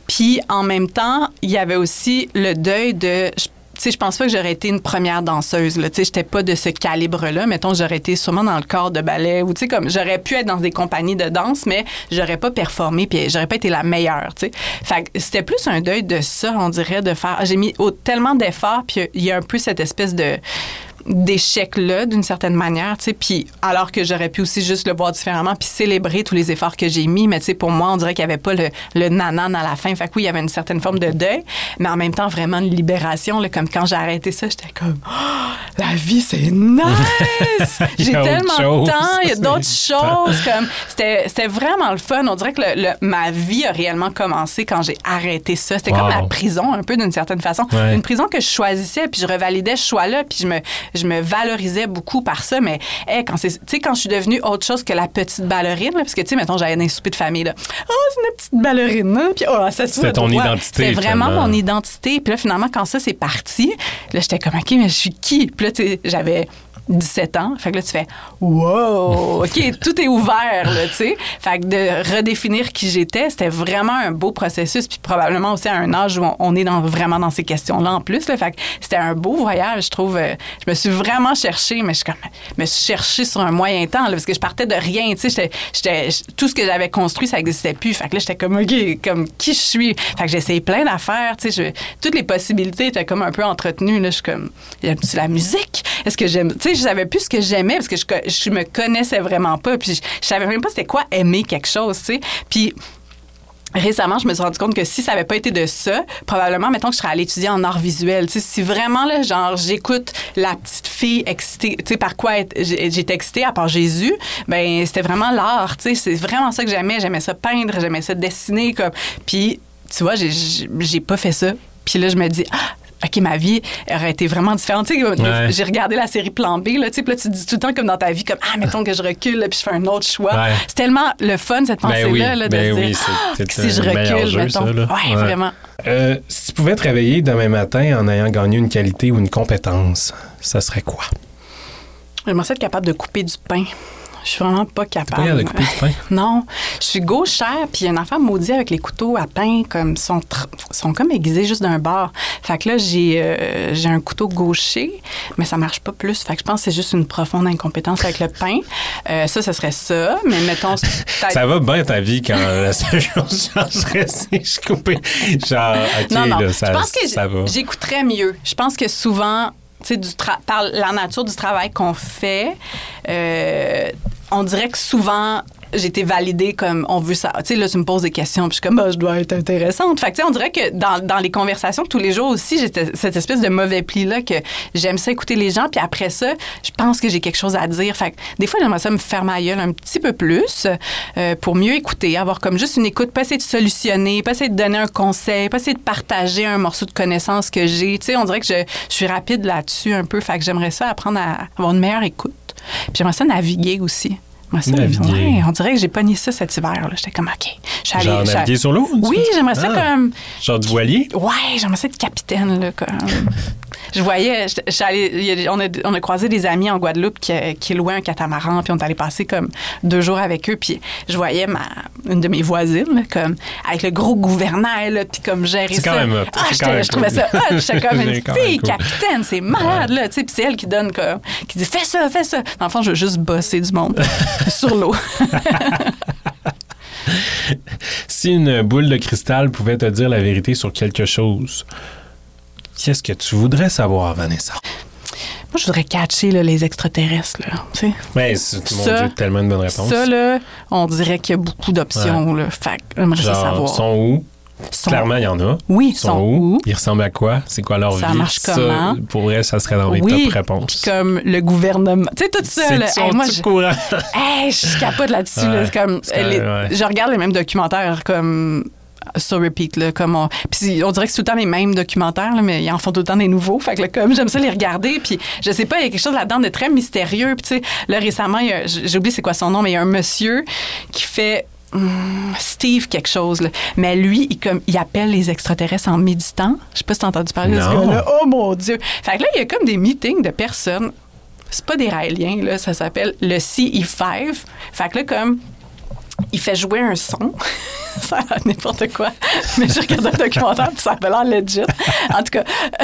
Puis en même temps, il y avait aussi le deuil de. je- Tu sais, je pense pas que j'aurais été une première danseuse. Tu sais, j'étais pas de ce calibre-là. Mettons, j'aurais été sûrement dans le corps de ballet ou tu sais, comme j'aurais pu être dans des compagnies de danse, mais j'aurais pas performé puis j'aurais pas été la meilleure. Tu sais, fait que c'était plus un deuil de ça, on dirait, de faire. J'ai mis tellement d'efforts puis il y a un peu cette espèce de d'échec-là, d'une certaine manière, tu sais, puis alors que j'aurais pu aussi juste le voir différemment puis célébrer tous les efforts que j'ai mis, mais tu sais, pour moi, on dirait qu'il n'y avait pas le, le nanan à la fin. Fait que oui, il y avait une certaine forme de deuil, mais en même temps, vraiment une libération, là, comme quand j'ai arrêté ça, j'étais comme, Oh, la vie, c'est nice! *laughs* J'ai tellement chose. de temps, il y a d'autres *laughs* choses, comme, c'était vraiment le fun. On dirait que le- le- ma vie a réellement commencé quand j'ai arrêté ça. C'était comme la prison, un peu, d'une certaine façon. Ouais. Une prison que je choisissais, puis je revalidais ce choix-là, puis je me, je me valorisais beaucoup par ça. Mais hey, quand c'est, tu sais, quand je suis devenue autre chose que la petite ballerine, là, parce que tu sais, mettons, j'allais dans un souper de famille, là, oh, c'est une petite ballerine, là, puis oh, ça C'était ton droit. identité, C'était vraiment finalement. mon identité. Puis là, finalement, quand ça c'est parti, là, j'étais comme, ok, mais je suis qui? Puis là, tu sais, j'avais 17 ans. Fait que là, tu fais Wow! OK, *laughs* tout est ouvert, là, tu sais. Fait que de redéfinir qui j'étais, c'était vraiment un beau processus. Puis probablement aussi à un âge où on, on est dans, vraiment dans ces questions-là en plus. Là. Fait que c'était un beau voyage, je trouve. Je me suis vraiment cherchée, mais je suis comme, me suis cherchée sur un moyen temps, là, parce que je partais de rien, tu sais. J'étais- j'étais- Tout ce que j'avais construit, ça n'existait plus. Fait que là, j'étais comme, OK, comme qui je suis? Fait que essayé plein d'affaires, tu sais. Toutes les possibilités étaient comme un peu entretenues. Là. Je suis comme, j'aime-tu la musique? Est-ce que j'aime. Tu sais, je savais plus ce que j'aimais parce que je, je me connaissais vraiment pas. Puis je, je savais même pas c'était quoi aimer quelque chose, tu sais. Puis. Récemment, je me suis rendu compte que si ça avait pas été de ça, probablement, mettons que je serais allée étudier en art visuel. Tu sais, si vraiment, là, genre, j'écoute la petite fille excitée, tu sais, par quoi j'étais excitée à part Jésus, ben c'était vraiment l'art, tu sais. C'est vraiment ça que j'aimais. J'aimais ça peindre, j'aimais ça dessiner, comme. Puis, tu vois, j'ai pas fait ça. Puis là, je me dis, ah, OK, ma vie aurait été vraiment différente. Tu sais, Ouais. j'ai regardé la série Plan B, là, tu sais, puis là, tu te dis tout le temps comme dans ta vie, comme, ah, mettons que je recule, là, puis je fais un autre choix. Ouais. C'est tellement le fun, cette Ben pensée-là, oui, là, de ben se oui, dire, c'est- ah, c'est que si je recule, jeu, mettons. ça, là. Ouais, Ouais. vraiment. Euh, si tu pouvais te réveiller demain matin en ayant gagné une qualité ou une compétence, ça serait quoi? J'aimerais être capable de couper du pain. Je suis vraiment pas capable. Pas de couper du pain? *laughs* Non. Je suis gauchère, puis il y a une affaire maudite avec les couteaux à pain, comme, sont, sont comme aiguisés juste d'un bord. Fait que là, j'ai euh, j'ai un couteau gaucher, mais ça marche pas plus. Fait que je pense que c'est juste une profonde incompétence avec le pain. Euh, ça, ce serait ça. Mais mettons, Ça va bien ta vie quand la seule chose que je coupais. Genre, OK, non, non. là, ça, je pense que ça va. j'écouterais mieux. Je pense que souvent, du par la nature du travail qu'on fait, euh, on dirait que souvent, été validée comme on veut ça. Tu sais, là, tu me poses des questions, puis je suis comme, bah, je dois être intéressante. Fait que, tu sais, on dirait que dans, dans les conversations tous les jours aussi, j'ai cette espèce de mauvais pli-là que j'aime ça écouter les gens, puis après ça, je pense que j'ai quelque chose à dire. Fait que des fois, j'aimerais ça me faire ma gueule un petit peu plus euh, pour mieux écouter, avoir comme juste une écoute, pas essayer de solutionner, pas essayer de donner un conseil, pas essayer de partager un morceau de connaissance que j'ai. Tu sais, on dirait que je, je suis rapide là-dessus un peu. Fait que j'aimerais ça apprendre à avoir une meilleure écoute. Puis j'aimerais ça naviguer aussi. Ça, ouais, on dirait que j'ai pas nié ça cet hiver. J'étais comme, OK. Je suis Genre naviguer sur l'eau? Oui, j'aimerais ça Ah. comme. Genre du voilier? Ouais, j'aimerais ça être capitaine, là, comme. Je voyais, je, je allée- on, a, on a croisé des amis en Guadeloupe qui, qui louaient un catamaran, puis on est allé passer comme deux jours avec eux, puis je voyais ma, une de mes voisines, comme, avec le gros gouvernail, là, puis comme gérer C'est ça. quand même hot. Ah, quand même je trouvais cool. ça hot. J'étais comme une fille cool. capitaine, c'est malade, là, tu sais, puis c'est elle qui donne, comme, qui dit, fais ça, fais ça. Dans le fond, je veux juste bosser du monde *laughs* sur l'eau. *laughs* Si une boule de cristal pouvait te dire la vérité sur quelque chose, qu'est-ce que tu voudrais savoir, Vanessa? Moi, je voudrais catcher là, les extraterrestres, là, tu sais. Ben, c'est mon Ça- Dieu, tellement une bonne réponse. Ça, là, on dirait qu'il y a beaucoup d'options. là. Fait j'aimerais ça savoir. sont où? Sont- Clairement, il y en a. Oui, Ils sont, où? Ils ressemblent à quoi? C'est quoi leur Ça vie? marche comment? pour vrai, ça serait dans mes Oui, top réponses. Comme le gouvernement. Tu sais, tout ça. là. Hey, moi, je, courant? *laughs* hey, je capote là-dessus. Ouais, comme, les- ouais. Je regarde les mêmes documentaires comme sur repeat. Là, comme on, puis on dirait que c'est tout le temps les mêmes documentaires, là, mais ils en font tout le temps des nouveaux. Fait que là, comme j'aime ça les regarder. Puis je sais pas, il y a quelque chose là-dedans de très mystérieux. Puis tu sais, là, récemment, j'ai oublié c'est quoi son nom, mais il y a un monsieur qui fait hum, Steve quelque chose. là. Mais lui, il, comme, il appelle les extraterrestres en méditant. Je sais pas si t'as entendu parler de ce Non. gars-là. Oh mon Dieu! Fait que là, il y a comme des meetings de personnes c'est pas des raéliens, là, ça s'appelle le CE5. Fait que là, comme il fait jouer un son. *laughs* ça n'importe quoi. Mais j'ai regardé un documentaire puis ça avait l'air legit. En tout cas, *laughs*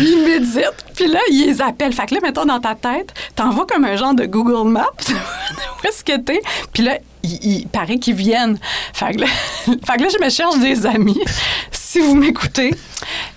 il médite. Puis là, il les appelle. Fait que là, mettons dans ta tête, t'envoies comme un genre de Google Maps. *laughs* Où est-ce que t'es? Puis là, il, il paraît qu'ils viennent. Fait que, là, fait que là, je me cherche des amis. Si vous m'écoutez,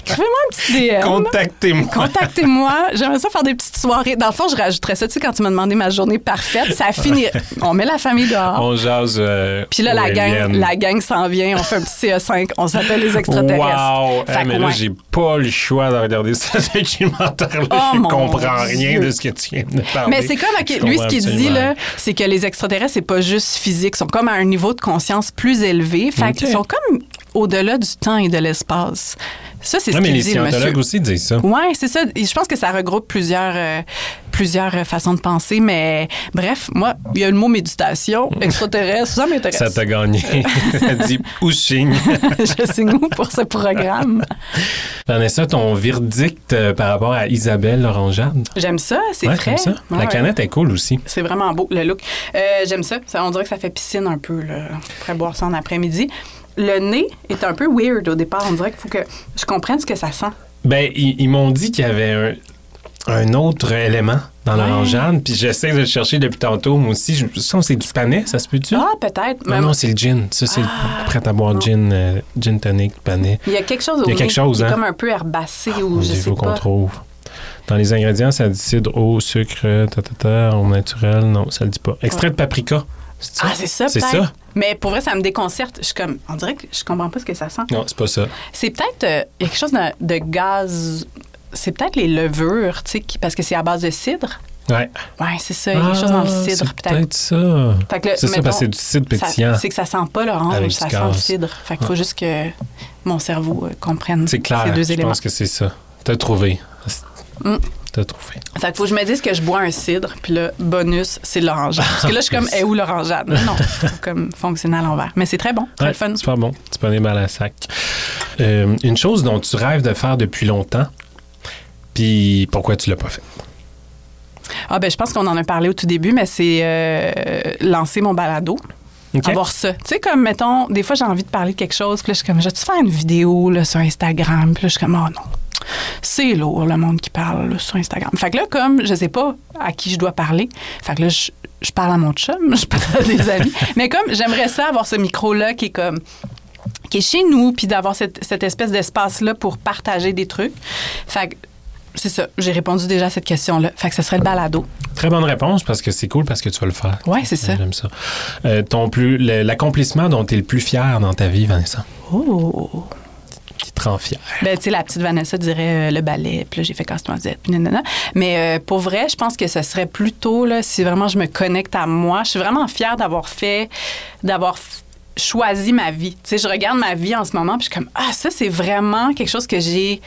écrivez-moi un petit DM. Contactez-moi. Contactez-moi. J'aimerais ça faire des petites soirées. Dans le fond, je rajouterais ça. Tu sais, quand tu m'as demandé ma journée parfaite, ça finit. On met la famille dehors. On jase. euh, Puis là, la gang, la gang s'en vient. On fait un petit CE5. On s'appelle les extraterrestres. Wow! Fait mais là, j'ai pas le choix de regarder ce *laughs* documentaire-là. Oh, je comprends rien de ce que tu viens de parler. Mais c'est comme, lui, ce qu'il dit, là, c'est que les extraterrestres, c'est pas juste physique. Ils sont comme à un niveau de conscience plus élevé. Fait qu'ils sont comme au-delà du temps et de l'espace. Ça, c'est ce qu'il les dit, le monsieur. scientologues aussi disent ça. Oui, c'est ça. Et Je pense que ça regroupe plusieurs, euh, plusieurs euh, façons de penser. Mais bref, moi, il y a le mot méditation, *laughs* extraterrestre, ça m'intéresse. Ça t'a gagné. *laughs* Ça dit pushing. *laughs* Je signe où pour ce programme? Vanessa, ton verdict euh, par rapport à Isabelle Laurent-Jade? J'aime ça, c'est Ouais, frais. comme ça. Ouais, La ouais. canette est cool aussi. C'est vraiment beau, le look. Euh, J'aime ça. ça. On dirait que ça fait piscine un peu, là. On pourrait boire ça en après-midi. Le nez est un peu weird au départ. On dirait qu'il faut que je comprenne ce que ça sent. Ben, ils, ils m'ont dit qu'il y avait un, un autre élément dans Ouais. l'orangeade, puis j'essaie de le chercher depuis tantôt. Moi aussi, je, ça, c'est du panais, ça se peut-tu? Ah, peut-être. non, mais non, c'est le gin. Ça, c'est Ah, prêt à boire non. gin, euh, gin tonic, panais. Il y a quelque chose au Il y a quelque chose, hein? comme un peu herbacé ou Mon je sais faut qu'on trouve. Dans les ingrédients, ça dit cidre, eau, sucre, ta, ta, ta, au naturel. Non, ça le dit pas. Extrait de paprika. C'est ça? Ah, c'est ça, C'est peut-être? Mais pour vrai, ça me déconcerte. Je suis comme, on dirait que je comprends pas ce que ça sent. Non, c'est pas ça. C'est peut-être, euh, il y a quelque chose de, de gaz. C'est peut-être les levures, tu sais, parce que c'est à base de cidre. Ouais. Ouais, c'est ça. Il y a quelque chose dans le Ah, cidre, c'est peut-être. peut-être ça. Fait que le- C'est ça, parce que c'est du cidre pétillant. C'est que ça sent pas l'orange, ça sent le cidre. Fait qu'il faut juste que mon cerveau euh, comprenne C'est clair. ces deux Je éléments. pense que c'est ça. T'as trouvé. Mm. T'as trouvé? Fait qu'il faut que je me dise que je bois un cidre, puis là, bonus, c'est de l'orangeade. Parce que là, je suis comme, *laughs* eh, où l'orangeade? Non, comme fonctionner à l'envers. Mais c'est très bon, très Ouais, fun. Super bon. Tu aller mal à sac. Euh, une chose dont tu rêves de faire depuis longtemps, puis pourquoi tu l'as pas fait? Ah, ben, je pense qu'on en a parlé au tout début, mais c'est euh, lancer mon balado. Avoir ça. Tu sais, comme, mettons, des fois, j'ai envie de parler de quelque chose, puis là, je suis comme, je vais-tu faire une vidéo là, sur Instagram? Puis là, je suis comme, oh non. C'est lourd, le monde qui parle là, sur Instagram. Fait que là, comme je sais pas à qui je dois parler, fait que là, je, je parle à mon chum, *laughs* je parle à des amis. Mais comme j'aimerais ça avoir ce micro-là qui est comme qui est chez nous, puis d'avoir cette, cette espèce d'espace-là pour partager des trucs. Fait que c'est ça, j'ai répondu déjà à cette question-là. Fait que ce serait le balado. Très bonne réponse parce que c'est cool parce que tu vas le faire. Ouais, c'est ça. J'aime ça. Euh, ton plus, l'accomplissement dont tu es le plus fier dans ta vie, Vanessa, Oh! Ben, tu sais, la petite Vanessa dirait euh, le ballet, puis là, j'ai fait casse-noisette, puis nanana. Mais euh, pour vrai, je pense que ce serait plutôt, là, si vraiment je me connecte à moi, je suis vraiment fière d'avoir fait, d'avoir choisi ma vie. Tu sais, je regarde ma vie en ce moment, puis je suis comme, ah, ça, c'est vraiment quelque chose que j'ai,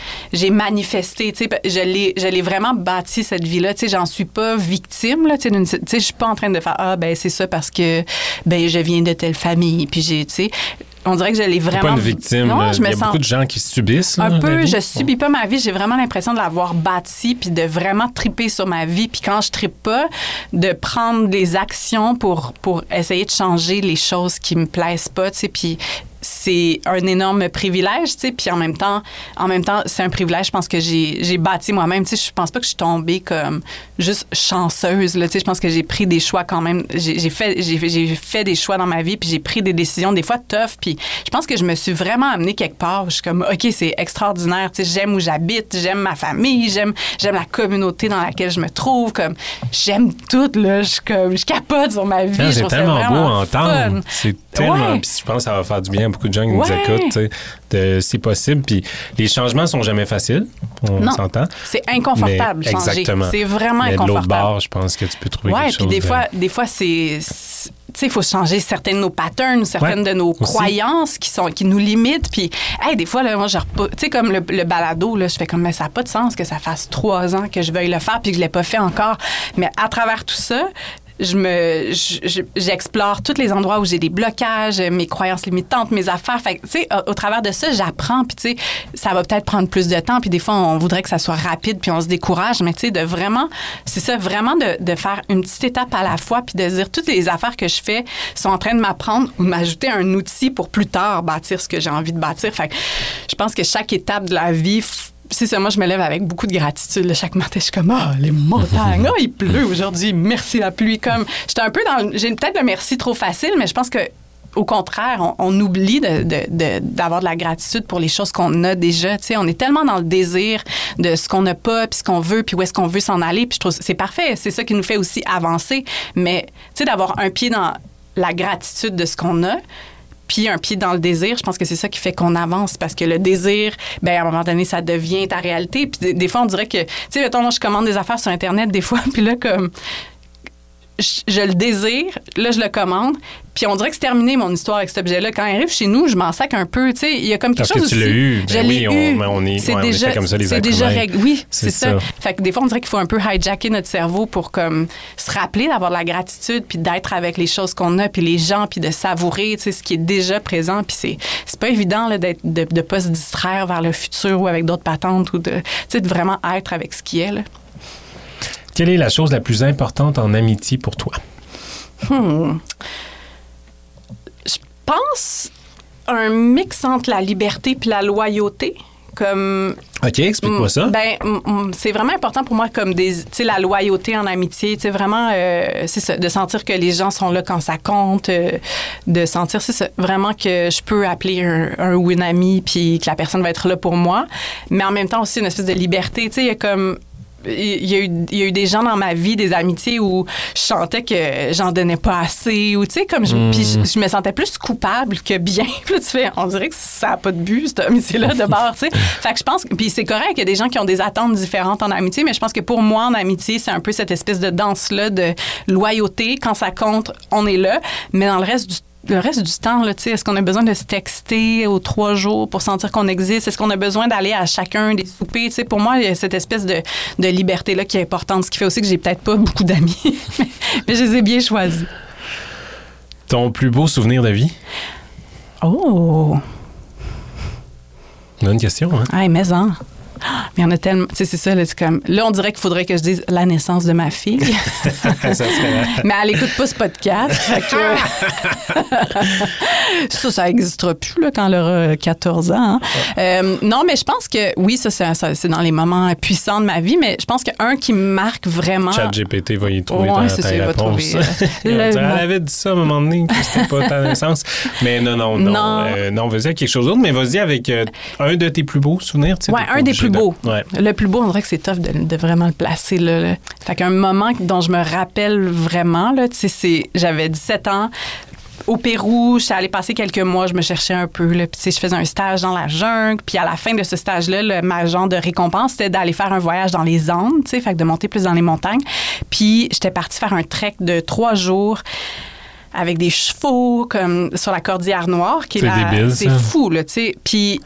manifesté. Tu sais, je l'ai, je l'ai vraiment bâti, cette vie-là. Tu sais, j'en suis pas victime, là. Tu sais, d'une- tu sais, je suis pas en train de faire, ah, ben, c'est ça parce que, ben, je viens de telle famille, puis j'ai, tu sais, on dirait que je l'ai vraiment. pas une victime. Non, là. je Il me y a sens beaucoup de gens qui subissent. là, un peu, je subis pas ma vie. J'ai vraiment l'impression de l'avoir bâtie puis de vraiment triper sur ma vie. Puis quand je tripe pas, de prendre des actions pour, pour essayer de changer les choses qui me plaisent pas, tu sais. Puis c'est un énorme privilège, tu sais. Puis en même temps, en même temps, c'est un privilège, je pense que j'ai j'ai bâti moi-même. Tu sais, je pense pas que je suis tombée comme juste chanceuse, là. Tu sais, je pense que j'ai pris des choix quand même. J'ai fait, j'ai fait des choix dans ma vie, puis j'ai pris des décisions des fois tough. Puis je pense que je me suis vraiment amenée quelque part. Je suis comme, OK, c'est extraordinaire. Tu sais, j'aime où j'habite, j'aime ma famille, j'aime j'aime la communauté dans laquelle je me trouve. Comme, j'aime tout, là. Je suis comme, je capote sur ma vie. C'est tellement beau à entendre. C'est tellement. Ouais. Je pense que ça va faire du bien beaucoup de gens qui nous écoutent. de- C'est possible. Puis les changements sont jamais faciles. On s'entend. C'est inconfortable, Mais changer. exactement. C'est vraiment Mais de l'autre inconfortable. bord, je pense que tu peux trouver Ouais, quelque puis chose. des de- fois, des fois c'est. il faut changer certaines de nos patterns, certaines Ouais, de nos aussi. croyances qui, sont, qui nous limitent. Puis, hey, des fois, là, moi, je Tu sais, comme le, le balado, là, je fais comme, mais ça n'a pas de sens que ça fasse trois ans que je veuille le faire puis que je ne l'ai pas fait encore. Mais à travers tout ça, je me, je- j'explore tous les endroits où j'ai des blocages, mes croyances limitantes, mes affaires. Fait tu sais, au, au travers de ça, j'apprends. Puis, tu sais, ça va peut-être prendre plus de temps. Puis, des fois, on voudrait que ça soit rapide, puis on se décourage. Mais, tu sais, de vraiment, c'est ça, vraiment de, de faire une petite étape à la fois, puis de dire toutes les affaires que je fais sont en train de m'apprendre ou de m'ajouter un outil pour plus tard bâtir ce que j'ai envie de bâtir. Fait que, je pense que chaque étape de la vie, c'est ça, moi, je me lève avec beaucoup de gratitude. là. Chaque matin, je suis comme, ah, les montagnes, ah, il pleut aujourd'hui, merci la pluie. Comme, j'étais un peu dans. J'ai peut-être le merci trop facile, mais je pense que. Au contraire, on, oublie de- de- de- d'avoir de, la gratitude pour les choses qu'on a déjà. Tu sais, on est tellement dans le désir de ce qu'on n'a pas, puis ce qu'on veut, puis où est-ce qu'on veut s'en aller. Puis je trouve c'est parfait. C'est ça qui nous fait aussi avancer. Mais d'avoir un pied dans la gratitude de ce qu'on a, puis un pied dans le désir, je pense que c'est ça qui fait qu'on avance parce que le désir, ben à un moment donné, ça devient ta réalité. Puis des, fois, on dirait que, tu sais, mettons, je commande des affaires sur Internet des fois, *laughs* puis là, comme, je, je le désire, là, je le commande, puis on dirait que c'est terminé mon histoire avec cet objet-là. Quand il arrive chez nous, je m'en sac un peu, tu sais, il y a comme quelque Parce que chose tu l'as eu. Ben oui, on- eu. ben on est- c'est ouais, on est déjà, fait comme ça, les c'est déjà réglé. Oui, C'est c'est ça. ça. Fait que des fois, on dirait qu'il faut un peu hijacker notre cerveau pour comme se rappeler d'avoir de la gratitude, puis d'être avec les choses qu'on a, puis les gens, puis de savourer, tu sais, ce qui est déjà présent. Puis c'est, c'est pas évident là, d'être, de ne pas se distraire vers le futur ou avec d'autres patentes ou de, tu sais, de vraiment être avec ce qui est. Là. Quelle est la chose la plus importante en amitié pour toi? Hmm. Je pense un mix entre la liberté puis la loyauté. Comme OK, explique-moi ça. Ben, mm, mm, c'est vraiment important pour moi comme des, la loyauté en amitié, tu vraiment, euh, c'est ça, de sentir que les gens sont là quand ça compte, euh, de sentir, c'est ça, vraiment que je peux appeler un, un ou une amie puis que la personne va être là pour moi, mais en même temps aussi une espèce de liberté, tu sais, comme il y, a eu, il y a eu des gens dans ma vie, des amitiés où je sentais que j'en donnais pas assez, ou tu sais, comme je, puis je, je me sentais plus coupable que bien. *laughs* Puis là, tu fais, on dirait que ça n'a pas de but, cette amitié-là, de bord, tu sais. *laughs* Fait que je pense, puis c'est correct, il y a des gens qui ont des attentes différentes en amitié, mais je pense que pour moi, en amitié, c'est un peu cette espèce de danse-là de loyauté. Quand ça compte, on est là, mais dans le reste du le reste du temps, est-ce qu'on a besoin de se texter aux trois jours pour sentir qu'on existe? Est-ce qu'on a besoin d'aller à chacun des soupers? Pour moi, il y a cette espèce de, de liberté-là qui est importante, ce qui fait aussi que j'ai peut-être pas *laughs* beaucoup d'amis, mais, je les ai bien choisis. Ton plus beau souvenir de vie? Oh! Bonne question, hein? Hey, mais en. *gasps* Mais il y en a tellement. Tu sais, c'est ça, là, c'est comme. Là, on dirait qu'il faudrait que je dise la naissance de ma fille. *laughs* ça serait... mais elle écoute pas ce podcast. fait que- *laughs* ça, ça n'existera plus là, quand elle aura 14 ans. hein. Euh, non, mais je pense que oui, ça, c'est, dans les moments puissants de ma vie, mais je pense qu'un qui me marque vraiment. Chat GPT va y trouver ta, c'est ça, il va réponse. trouver, euh, *laughs* Il va le dire, mot. elle avait dit ça à un moment donné, que c'était pas ta naissance. Mais non, non, non. Non. Euh, non, vas-y avec quelque chose d'autre, mais vas-y avec euh, un de tes plus beaux souvenirs. pas un des plus Ouais. Le plus beau, on dirait que c'est tough de, de vraiment le placer. Là, là. Fait qu'un moment dont je me rappelle vraiment, là, c'est, j'avais 17 ans. Au Pérou, je suis allée passer quelques mois, je me cherchais un peu. Là, puis, je faisais un stage dans la jungle. Puis à la fin de ce stage-là, le, ma genre de récompense, c'était d'aller faire un voyage dans les Andes, fait que de monter plus dans les montagnes. Puis j'étais partie faire un trek de trois jours avec des chevaux comme sur la cordillère noire qui est C'est débile, c'est fou là tu sais puis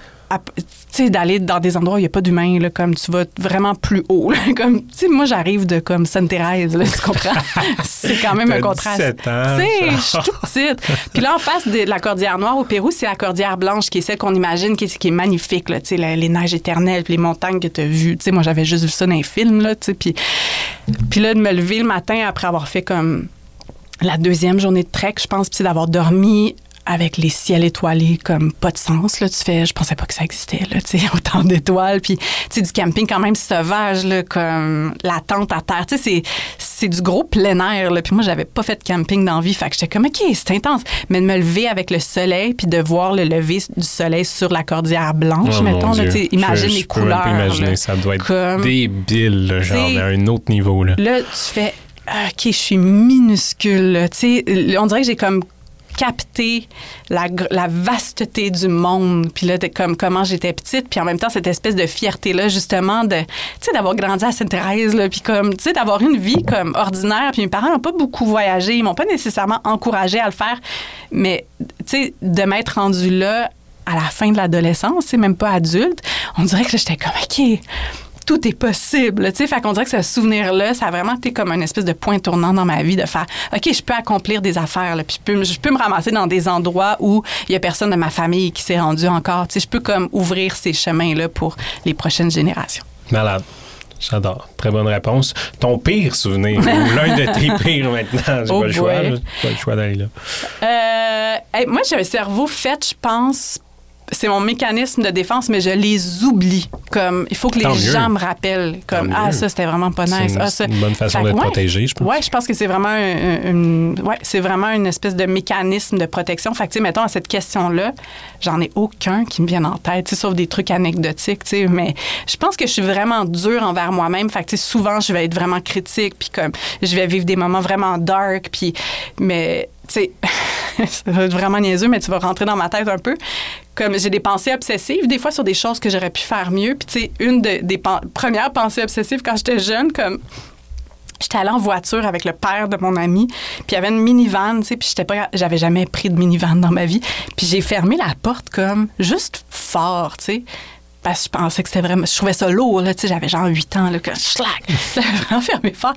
d'aller dans des endroits où il n'y a pas d'humains comme tu vas vraiment plus haut là, *laughs* comme moi j'arrive de comme Sainte-Thérèse tu comprends? *laughs* C'est quand même un contraste. 17 ans, tu sais je suis toute petite. Puis là en face de la cordillère noire au Pérou c'est la cordillère blanche qui est celle qu'on imagine qui est, qui est magnifique là tu sais la- les neiges éternelles puis les montagnes que tu as vues. Tu sais moi j'avais juste vu ça dans les films là tu sais puis puis là de me lever le matin après avoir fait comme la deuxième journée de trek, je pense, puis c'est d'avoir dormi avec les ciels étoilés comme pas de sens là tu fais je pensais pas que ça existait là tu sais *laughs* autant d'étoiles puis tu sais du camping quand même sauvage là comme la tente à terre tu sais c'est c'est du gros plein air là puis moi j'avais pas fait de camping dans vie fait que j'étais comme OK c'est intense mais de me lever avec le soleil puis de voir le lever du soleil sur la cordillère blanche Oh, mettons là, imagine Je- les je peux même couleurs pas imaginer, là. ça doit être Comme- débile, là, genre, à un autre niveau. Là. Là, tu fais, OK, je suis minuscule. Tu sais, on dirait que j'ai comme capté la, vasteté du monde. Puis là, comme comment j'étais petite. Puis en même temps, cette espèce de fierté-là, justement, de, tu sais, d'avoir grandi à Sainte-Thérèse. Puis comme, tu sais, d'avoir une vie comme ordinaire. Puis mes parents n'ont pas beaucoup voyagé. Ils m'ont pas nécessairement encouragé à le faire. Mais, tu sais, de m'être rendue là à la fin de l'adolescence, c'est même pas adulte, on dirait que j'étais comme, OK, tout est possible. Tu sais, fait qu'on dirait que ce souvenir-là, ça a vraiment été comme une espèce de point tournant dans ma vie de faire, OK, je peux accomplir des affaires, là, puis je peux, je peux me ramasser dans des endroits où il y a personne de ma famille qui s'est rendu encore. Tu sais, je peux comme ouvrir ces chemins-là pour les prochaines générations. Malade. J'adore. Très bonne réponse. Ton pire souvenir, ou *laughs* l'un de tes pires maintenant, j'ai Oh pas le choix. boy. là. Pas le choix d'aller là. Euh, hey, moi, j'ai un cerveau fait, je pense. C'est mon mécanisme de défense, mais je les oublie. Comme, il faut que les mieux. gens me rappellent. Comme, Tant ah, mieux. ça, c'était vraiment pas C'est nice. une, Ah, ça. c'est une bonne façon d'être ouais. protégé, je pense. Ouais, je pense que c'est vraiment un- un- une, ouais, c'est vraiment une espèce de mécanisme de protection. Fait que, mettons, à cette question-là, j'en ai aucun qui me vienne en tête, sauf des trucs anecdotiques, tu sais. Mais je pense que je suis vraiment dure envers moi-même. Fait que, souvent, je vais être vraiment critique, puis comme, je vais vivre des moments vraiment dark, puis, mais, tu sais, *laughs* ça va être vraiment niaiseux, mais tu vas rentrer dans ma tête un peu. Comme j'ai des pensées obsessives, des fois sur des choses que j'aurais pu faire mieux. Puis, tu sais, une de- des premières pensées obsessives quand j'étais jeune, comme J'étais allée en voiture avec le père de mon ami, puis il y avait une minivan, tu sais, puis j'étais pas j'avais jamais pris de minivan dans ma vie, puis j'ai fermé la porte comme juste fort, tu sais. Parce que je pensais que c'était vraiment je trouvais ça lourd là, tu sais, j'avais genre 8 ans là, que schlac, *laughs* j'avais vraiment fermé fort.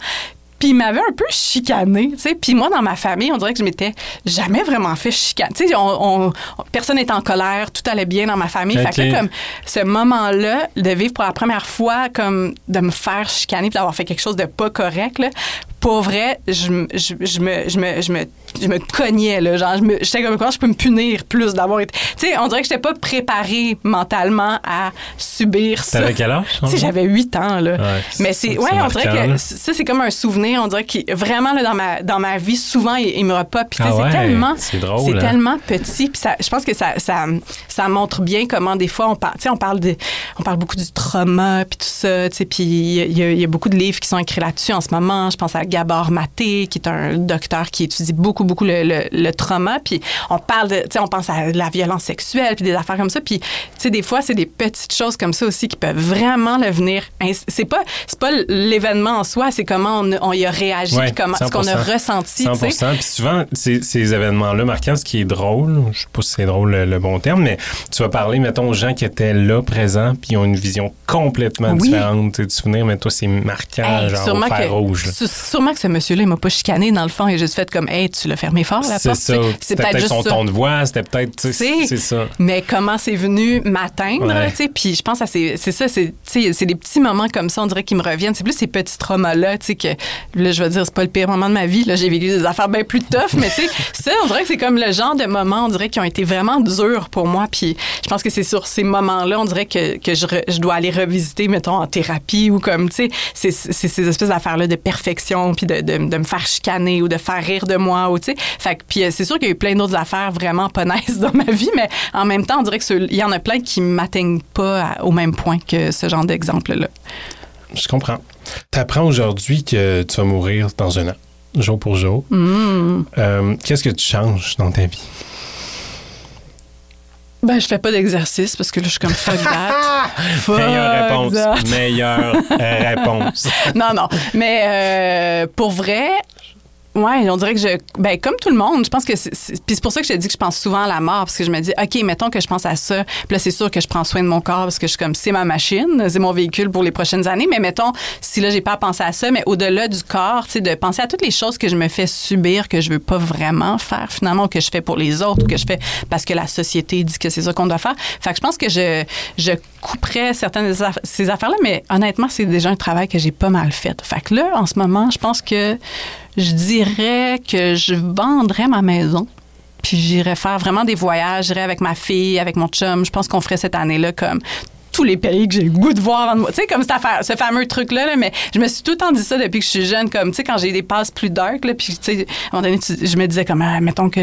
Puis il m'avait un peu chicané, tu sais. Puis moi, dans ma famille, on dirait que je m'étais jamais vraiment fait chicaner. Tu sais, on, on- personne n'était en colère, tout allait bien dans ma famille. Fait que là, comme ce moment-là, de vivre pour la première fois, comme de me faire chicaner puis d'avoir fait quelque chose de pas correct, là, pour vrai, je, me- je, je me, je, me, je, me, je me cognais, là. Genre, je me- j'étais comme, comment je peux me punir plus d'avoir été. Tu sais, on dirait que j'étais pas préparée mentalement à subir ça. T'avais quel âge? Tu sais, j'avais 8 ans, là. Ouais, Mais c'est- ouais, on dirait que ça, c'est comme un souvenir. On dirait que vraiment, là, dans ma, dans ma vie, souvent, il, il me repop. Puis, Ah ouais, c'est tellement, c'est drôle, c'est hein. tellement petit. Puis, ça, je pense que ça, ça, ça montre bien comment, des fois, on parle, on parle, de, on parle beaucoup du trauma, puis tout ça. Puis, y, y il y a beaucoup de livres qui sont écrits là-dessus en ce moment. Je pense à Gabor Maté, qui est un docteur qui étudie beaucoup, beaucoup le, le, le trauma. Puis, on parle de, tu sais, on pense à la violence sexuelle, puis des affaires comme ça. Puis, tu sais, des fois, c'est des petites choses comme ça aussi qui peuvent vraiment le venir. C'est pas, c'est pas l'événement en soi, c'est comment on, on y a réagi, Ouais, comment, ce qu'on a 100%. ressenti. tu 100 sais. Puis souvent, ces, ces événements-là marquants, ce qui est drôle, je sais pas si c'est drôle le, le bon terme, mais tu vas parler, mettons, aux gens qui étaient là, présents, puis ils ont une vision complètement Oui. différente tu du souvenir, mais toi, c'est marquant, Hey, genre au fer que, rouge. là. Sûrement que ce monsieur-là, il m'a pas chicané dans le fond. Il a juste fait comme, hey, tu l'as fermé fort la C'est porte. ça. tu sais. C'était peut-être son ça. ton de voix, c'était peut-être, C'est- c'est ça. Mais comment c'est venu m'atteindre, Ouais. tu sais, puis je pense que c'est c'est ça, c'est c'est des petits moments comme ça, on dirait qui me reviennent. C'est plus ces petits traumas-là, tu sais, que là, je veux dire, c'est pas le pire moment de ma vie. Là, j'ai vécu des affaires bien plus tough, mais tu sais, *laughs* ça, on dirait que c'est comme le genre de moments, on dirait, qui ont été vraiment durs pour moi. Puis je pense que c'est sur ces moments-là, on dirait que, que je, re- je dois aller revisiter, mettons, en thérapie ou comme, tu sais, c'est c'est ces espèces d'affaires-là de perfection, puis de, de, de me faire chicaner ou de faire rire de moi, ou tu sais. Fait puis euh, c'est sûr qu'il y a eu plein d'autres affaires vraiment pas *laughs* nice dans ma vie, mais en même temps, on dirait qu'il y en a plein qui m'atteignent pas à- au même point que ce genre d'exemple-là. Je comprends. Tu apprends aujourd'hui que tu vas mourir dans un an, jour pour jour. Hmm. Euh, Qu'est-ce que tu changes dans ta vie? Ben, je fais pas d'exercice parce que là, je suis comme fuck that. *laughs* Fuck Meilleure réponse. that. Meilleure euh, réponse. *laughs* non, non. Mais euh, pour vrai, ouais, on dirait que je. Ben, comme tout le monde, je pense que. Puis c'est pour ça que je te dis que je pense souvent à la mort, parce que je me dis, OK, mettons que je pense à ça. Puis là, c'est sûr que je prends soin de mon corps, parce que je suis comme, c'est ma machine, c'est mon véhicule pour les prochaines années. Mais mettons, si là, j'ai pas à penser à ça, mais au-delà du corps, tu sais, de penser à toutes les choses que je me fais subir, que je veux pas vraiment faire finalement, ou que je fais pour les autres, ou que je fais parce que la société dit que c'est ça qu'on doit faire. Fait que je pense que je, je couperais certaines de ces affaires-là, mais honnêtement, c'est déjà un travail que j'ai pas mal fait. Fait que là, en ce moment, je pense que je dirais que je vendrais ma maison. Puis j'irais faire vraiment des voyages, j'irais avec ma fille, avec mon chum. Je pense qu'on ferait cette année-là comme tous les pays que j'ai le goût de voir avant de moi. Tu sais, comme ce fameux truc-là, là, mais je me suis tout le temps dit ça depuis que je suis jeune, comme, tu sais, quand j'ai des passes plus dark, là, puis, tu sais, à un moment donné, je me disais comme, ah, mettons que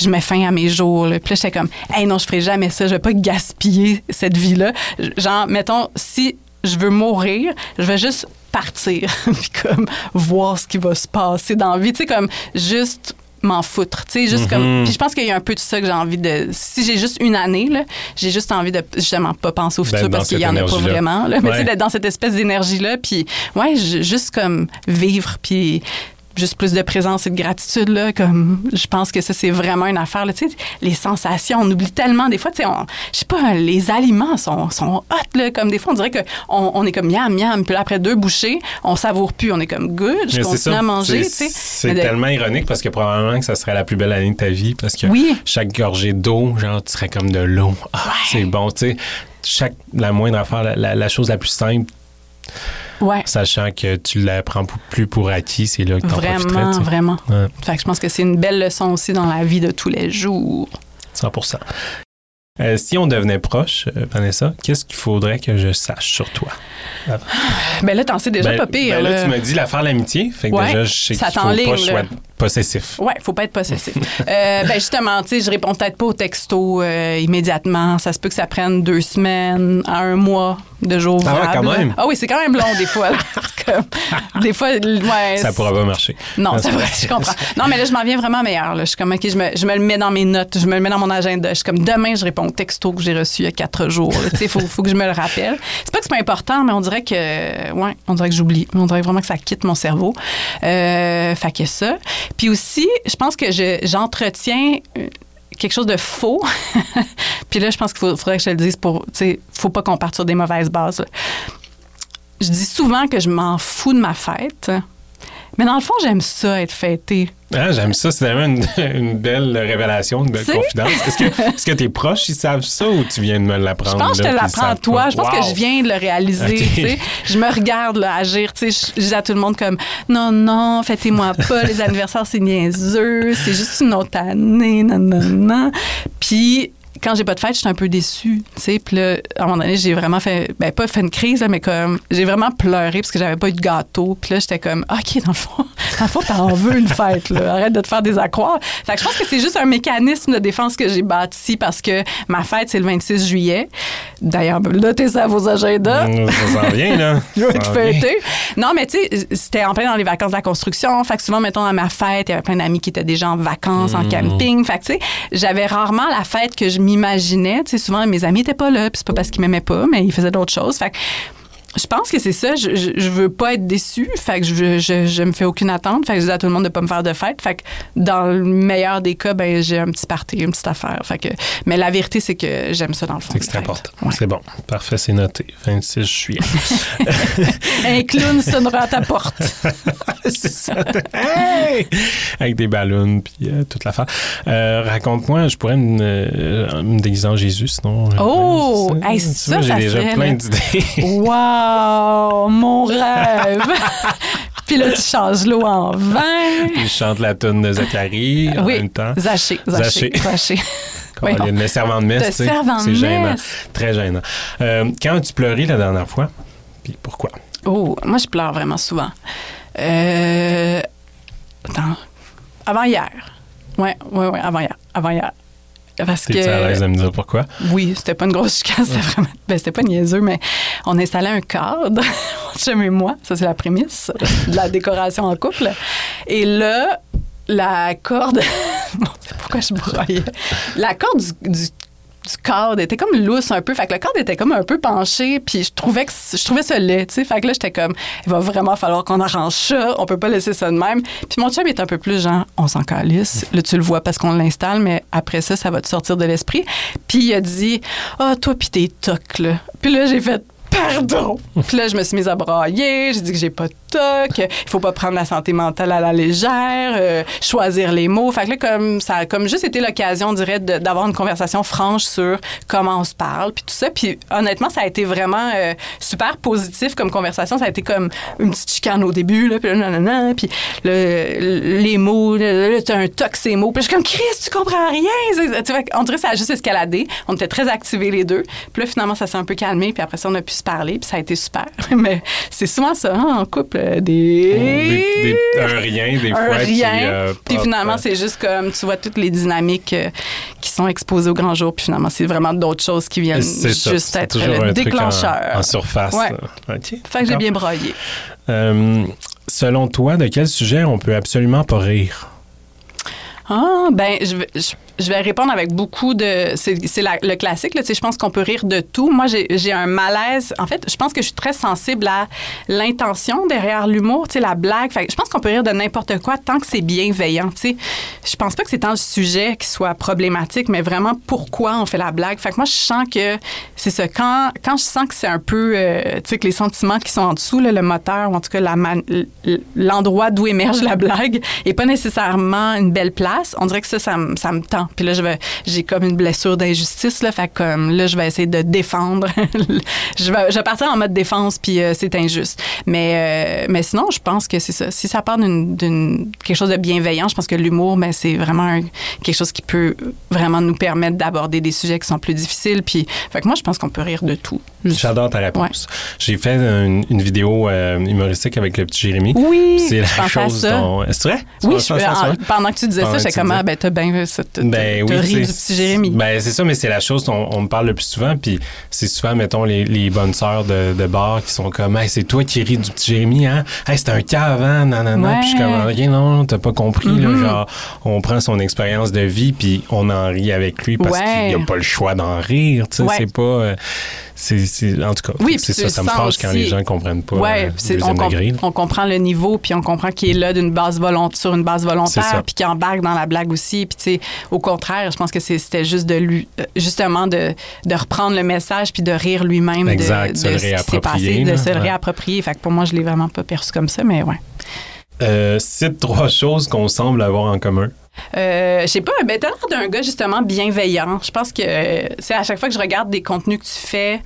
je mets fin à mes jours, là. Puis là, j'étais comme, hey, non, je ferai jamais ça, je vais pas gaspiller cette vie-là. Genre, mettons, si je veux mourir, je vais juste partir, *laughs* puis comme, voir ce qui va se passer dans la vie, tu sais, comme, juste m'en foutre, tu sais, juste comme... Puis je pense qu'il y a un peu de ça que j'ai envie de... Si j'ai juste une année, là, j'ai juste envie de, justement, pas penser au futur parce qu'il y en a pas vraiment, là. Mais tu sais, d'être dans cette espèce d'énergie-là, puis ouais, ju- juste comme vivre, puis juste plus de présence et de gratitude, là, comme je pense que ça, c'est vraiment une affaire. Là, les sensations, on oublie tellement. Des fois, tu sais, je sais pas, les aliments sont, sont hot, là, comme des fois, on dirait qu'on on est comme miam, miam, puis là, après deux bouchées, on savoure plus, on est comme good, je continue ça. à manger, C'est- de- tellement ironique parce que probablement que ça serait la plus belle année de ta vie parce que Oui. chaque gorgée d'eau, genre, tu serais comme de l'eau. Ah, c'est bon, tu sais. Chaque, la moindre affaire, la, la- la chose la plus simple, Ouais. sachant que tu la prends plus pour acquis, c'est là que t'en profiterais, Vraiment, tu sais. vraiment. Ouais, Fait que je pense que c'est une belle leçon aussi dans la vie de tous les jours. 100 Euh, si on devenait proche, euh, Vanessa, qu'est-ce qu'il faudrait que je sache sur toi? Ben là, t'en sais déjà Ben- pas pire. ben là, là. tu m'as dit l'affaire l'amitié, fait que Ouais, déjà, je sais qu'il faut pas que je sois possessif. Ouais, faut pas être possessif. *laughs* euh, ben justement, tu sais, je réponds peut-être pas au texto immédiatement. Ça se peut que ça prenne deux semaines à un mois de jours Ah ouais, quand même? Ah oui, c'est quand même long des fois. *laughs* des fois, ouais. Ça pourra pas marcher. Non, ça je comprends. Non, mais là, je m'en viens vraiment meilleure. là. Je suis comme, OK, je me, je me le mets dans mes notes, je me le mets dans mon agenda. Je suis comme, demain, je réponds texto que j'ai reçu il y a quatre jours. il faut, faut que je me le rappelle. C'est pas que c'est pas important, mais on dirait que, ouais, on dirait que j'oublie. On dirait vraiment que ça quitte mon cerveau. Euh, fait que ça. Puis aussi, je pense que je- j'entretiens euh, quelque chose de faux. *laughs* Puis là, je pense qu'il faudrait que je le dise pour, tu sais, faut pas qu'on parte sur des mauvaises bases. Je dis souvent que je m'en fous de ma fête. Mais dans le fond, j'aime ça, être fêtée. Ah, j'aime ça. C'est vraiment une, *laughs* une belle révélation, une belle Tu sais? confidence. Est-ce que, est-ce que tes proches, ils savent ça ou tu viens de me Je l'apprendre? pense que je te l'apprends toi. pas? Je pense Wow. que je viens de le réaliser. Ok. tu sais. Je me regarde là, agir. tu sais. Je, je dis à tout le monde comme non, non, fêtez-moi pas. Les anniversaires, c'est niaiseux. C'est juste une autre année. Non, non, non. Puis quand j'ai pas de fête, je suis un peu déçue. tu sais. Puis là, à un moment donné, j'ai vraiment fait, ben pas fait une crise, là, mais comme j'ai vraiment pleuré parce que j'avais pas eu de gâteau. Puis là, j'étais comme, OK, dans le fond, *laughs* dans le fond, t'en veux une fête. Là. Arrête de te faire des accroires. Fait que je pense que c'est juste un mécanisme de défense que j'ai bâti parce que ma fête, c'est le 26 juillet. D'ailleurs, notez ça à vos agendas. Ça s'en vient, là. *laughs* Vais Ça vient. Non, mais tu sais, c'était en plein dans les vacances de la construction. Fait que souvent, mettons, à ma fête, il y avait plein d'amis qui étaient déjà en vacances, en camping. Fait que, tu sais, j'avais rarement la fête que je m'imaginais. Tu sais, souvent, mes amis n'étaient pas là. Puis c'est pas parce qu'ils m'aimaient pas, mais ils faisaient d'autres choses. Je pense que c'est ça. Je, je, je veux pas être déçue. Fait que je, je, je me fais aucune attente. Fait que je dis à tout le monde de pas me faire de fête. Fait que dans le meilleur des cas, ben, j'ai un petit party, une petite affaire. Fait que, mais la vérité, c'est que j'aime ça dans le fond. C'est que. Ouais. C'est bon. Parfait, c'est noté. 26 juillet. *laughs* Un clown sonnera à ta porte. *laughs* c'est ça. Hey! Avec des ballons puis euh, toute l'affaire. Euh, Raconte-moi, je pourrais me, euh, me déguiser en Jésus, sinon. euh, Oh! c'est- Hey, ça, vois, ça J'ai déjà plein d'idées. Wow! Mon rêve! *laughs* Puis là, tu changes l'eau en vin. Puis je chante la tune de Zacharie en Oui, même temps. Zaché, zaché, Zaché. y a le servant de messe, tu sais, c'est gênant. Très gênant. Euh, quand as-tu pleuré la dernière fois? Puis pourquoi? Oh, moi, je pleure vraiment souvent. Euh... Attends. Avant hier. Ouais, ouais, ouais, avant hier. Avant hier. Parce T'es-tu à l'aise que. de me dire pourquoi? Oui, c'était pas une grosse chicane, c'était vraiment. Ben, c'était pas niaiseux, mais on installait un cadre, *laughs* mon et moi. Ça, c'est la prémisse de la décoration en couple. Et là, la corde. *laughs* Pourquoi je broyais? La corde du, du du cadre était comme lousse un peu. Fait que le cadre était comme un peu penché, puis je trouvais que je trouvais ça laid, tu sais. Fait que là, j'étais comme, il va vraiment falloir qu'on arrange ça. On peut pas laisser ça de même. Puis mon chum est un peu plus genre, on s'en calisse. Là, tu le vois parce qu'on l'installe, mais après ça, ça va te sortir de l'esprit. Puis il a dit, ah, toi, puis tes tocs, là. Puis là, j'ai fait, pardon. Puis là, je me suis mise à brailler. J'ai dit que j'ai pas de toc. Il faut pas prendre la santé mentale à la légère. euh, choisir les mots. Fait que là, comme ça a comme juste été l'occasion, on dirait, d'avoir une conversation franche sur comment on se parle, puis tout ça. Puis honnêtement, ça a été vraiment euh, super positif comme conversation. Ça a été comme une petite chicane au début, là, puis là, nanana, puis le- les mots, là, t'as un toc, ces mots. Puis je suis comme, Chris, tu comprends rien. Tu vois, on dirait ça a juste escaladé. On était très activés les deux. Puis là, finalement, ça s'est un peu calmé. Puis après ça, on a pu se parler. Puis ça a été super. *laughs* Mais c'est souvent ça, hein, en couple, euh, des... Des- des- un rien, des un fois. rien. Qui, euh, puis finalement, euh, c'est juste comme, tu vois, toutes les dynamiques euh, qui sont exposées au grand jour. Puis finalement, c'est vraiment d'autres choses qui viennent ça, juste être le truc en- déclencheur. En, surface. Ouais. euh, OK, Fait que j'ai bien broyé. Euh, selon toi, de quel sujet on peut absolument pas rire? Ah, ben, je- je vais répondre avec beaucoup de. C'est le classique, là, tu sais, je pense qu'on peut rire de tout. Moi, j'ai un malaise. En fait, je pense que je suis très sensible à l'intention derrière l'humour, tu sais, la blague. Fait je pense qu'on peut rire de n'importe quoi tant que c'est bienveillant, tu sais. Je pense pas que c'est tant le sujet qui soit problématique, mais vraiment pourquoi on fait la blague. Fait que moi, je sens que c'est ça. Quand, quand je sens que c'est un peu, euh, tu sais, que les sentiments qui sont en dessous, le moteur, ou en tout cas l'endroit d'où émerge la *laughs* blague, est pas nécessairement une belle place, on dirait que ça, ça, ça me tend. Puis là, je vais, j'ai comme une blessure d'injustice, là, fait comme, là, je vais essayer de défendre. *laughs* je, vais, je vais partir en mode défense, puis euh, c'est injuste. Mais, euh, mais sinon, je pense que c'est ça. Si ça part d'une, quelque chose de bienveillant, je pense que l'humour, ben, c'est vraiment un- quelque chose qui peut vraiment nous permettre d'aborder des sujets qui sont plus difficiles. Puis, fait que moi, je pense qu'on peut rire de tout. J'adore ta réponse. J'ai fait une, une vidéo euh, humoristique avec le petit Jérémy. Oui, C'est la chose dont. Est-ce vrai? Oui, je, en- pendant que tu disais Pendant ça, j'étais comme, ah, ben, t'as bien, Ben oui, ri du petit Jérémy. Ben c'est ça, mais c'est la chose dont on me parle le plus souvent. Puis c'est souvent, mettons, les, les bonnes sœurs de, de bar qui sont comme, hey, c'est toi qui ris du petit Jérémy, hein? Hey, c'est un cave, hein? Non, non, non. Ouais. Puis je suis comme, rien, non, t'as pas compris. là, Mhm. genre, on prend son expérience de vie, puis on en rit avec lui parce Ouais. qu'il n'y a pas le choix d'en rire. Tu sais, Ouais. c'est pas. euh, c'est, en tout cas, Oui, c'est ça. Ça me fâche quand les gens comprennent pas. Ouais, euh, on, comprend le niveau, puis on comprend qu'il est là d'une base sur une base volontaire, puis qu'il embarque dans la blague aussi. Puis, tu sais, au contraire, je pense que c'était juste de lui, euh, justement, de, de reprendre le message, puis de rire lui-même de, de se ce qui s'est passé, de se le réapproprier. Fait que pour moi, je l'ai vraiment pas perçu comme ça, mais ouais. Euh, cite trois *laughs* choses qu'on semble avoir en commun. Euh, je sais pas, ben, t'as l'air d'un gars justement bienveillant. Je pense que, c'est à chaque fois que je regarde des contenus que tu fais,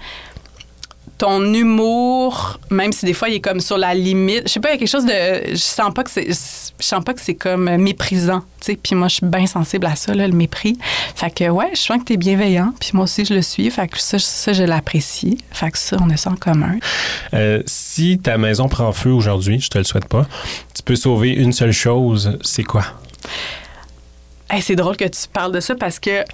ton humour, même si des fois il est comme sur la limite, je sais pas, il y a quelque chose de, je sens pas que c'est, je sens pas que c'est comme méprisant, tu sais. Puis moi, je suis bien sensible à ça, le mépris. Fait que ouais, je sens que t'es bienveillant. Puis moi aussi, je le suis. Fait que ça, ça je l'apprécie. Fait que ça, on a ça en commun. Euh, si ta maison prend feu aujourd'hui, je te le souhaite pas, tu peux sauver une seule chose, c'est quoi? C'est drôle que tu parles de ça parce que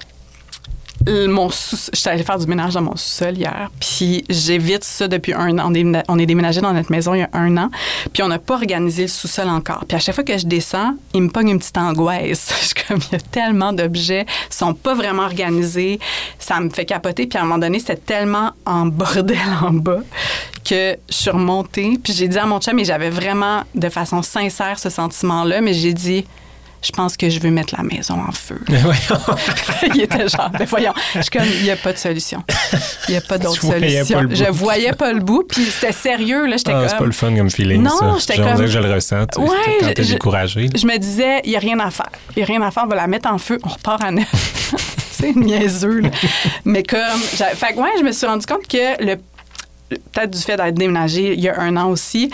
mon sous j'étais allée faire du ménage dans mon sous-sol hier, puis j'évite ça depuis un an. On est, déménagé dans notre maison il y a un an, puis on n'a pas organisé le sous-sol encore. Puis à chaque fois que je descends, il me pogne une petite angoisse. *laughs* Je suis comme, il y a tellement d'objets, ils sont pas vraiment organisés, ça me fait capoter. Puis à un moment donné, c'était tellement en bordel *laughs* en bas que je suis remontée, puis j'ai dit à mon chum, et j'avais vraiment de façon sincère ce sentiment-là, mais j'ai dit, je pense que je veux mettre la maison en feu. *laughs* il était genre, ben voyons, je suis comme, il n'y a pas de solution. Il n'y a pas *laughs* d'autre solution. pas je voyais pas le bout, puis c'était sérieux, là, j'étais Ah, c'est pas comme... le fun comme feeling, Non, j'étais comme- que je le ressens. tu Ouais, quand t'es je- découragé. Je me disais, il n'y a rien à faire. Il n'y a rien à faire, on va la mettre en feu, on repart à neuf. *laughs* c'est niaiseux, là. Mais comme, fait que ouais, je me suis rendu compte que le peut-être du fait d'être déménagé il y a un an aussi,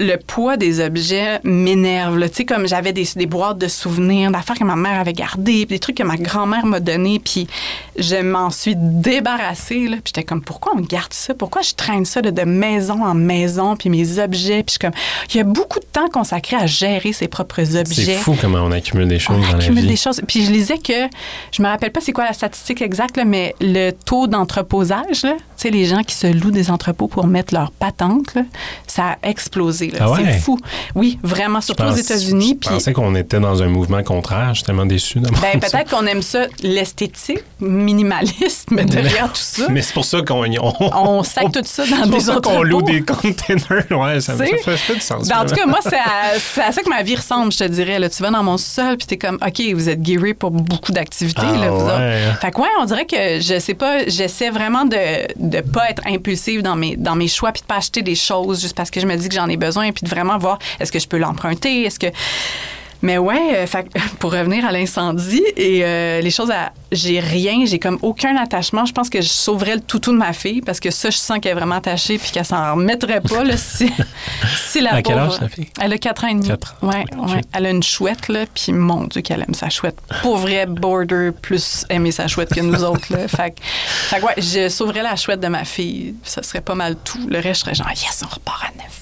le poids des objets m'énerve. Tu sais, comme j'avais des, des boîtes de souvenirs, d'affaires que ma mère avait gardées, puis des trucs que ma grand-mère m'a donnés, puis je m'en suis débarrassée. Là. Puis j'étais comme, pourquoi on garde ça? Pourquoi je traîne ça de, de maison en maison, puis mes objets? Puis je comme, il y a beaucoup de temps consacré à gérer ses propres objets. C'est fou comment on accumule des choses On dans la accumule vie. des choses. Puis je lisais que, je me rappelle pas c'est quoi la statistique exacte, là, mais le taux d'entreposage, tu sais, les gens qui se louent des entrepôts pour mettre leurs patentes, là, ça a explosé. Là. Ah ouais? C'est fou. Oui, vraiment, surtout aux États-Unis. Je pensais qu'on était dans un mouvement contraire. Je suis tellement déçu ben, peut-être qu'on aime ça, l'esthétique minimaliste, mais derrière tout ça, Mais c'est pour ça qu'on on, *laughs* on sac tout ça dans des ça entrepôts. qu'on loue des containers. Ouais, ça, sais? fait, ça fait du sens. Ben, en tout cas, moi, c'est à, ça que ma vie ressemble, je te dirais. Là. Tu vas dans mon sol, puis t'es comme, OK, vous êtes gearé pour beaucoup d'activités. Ah, là, vous autres. ouais. Fait que, ouais, on dirait que je sais pas, j'essaie vraiment de ne pas être impulsive dans mes, dans mes choix, puis de pas acheter des choses juste parce que je me dis que j'en ai besoin, puis de vraiment voir est-ce que je peux l'emprunter, est-ce que. Mais ouais, euh, fait *laughs* pour revenir à l'incendie et euh, les choses à. J'ai rien, j'ai comme aucun attachement. Je pense que je sauverais le toutou de ma fille parce que ça, je sens qu'elle est vraiment attachée puis qu'elle s'en remettrait pas là, si, *laughs* si la À quel pauvre- âge, la fille? Elle a 4 ans et demi. Ans. Ouais, ouais. Elle a une chouette, là, puis mon Dieu qu'elle aime sa chouette. Pour vrai, border plus aimer sa chouette que nous autres, là. Fait, que- fait ouais, je sauverais la chouette de ma fille. Ça serait pas mal tout. Le reste, je serais genre, yes, on repart à neuf.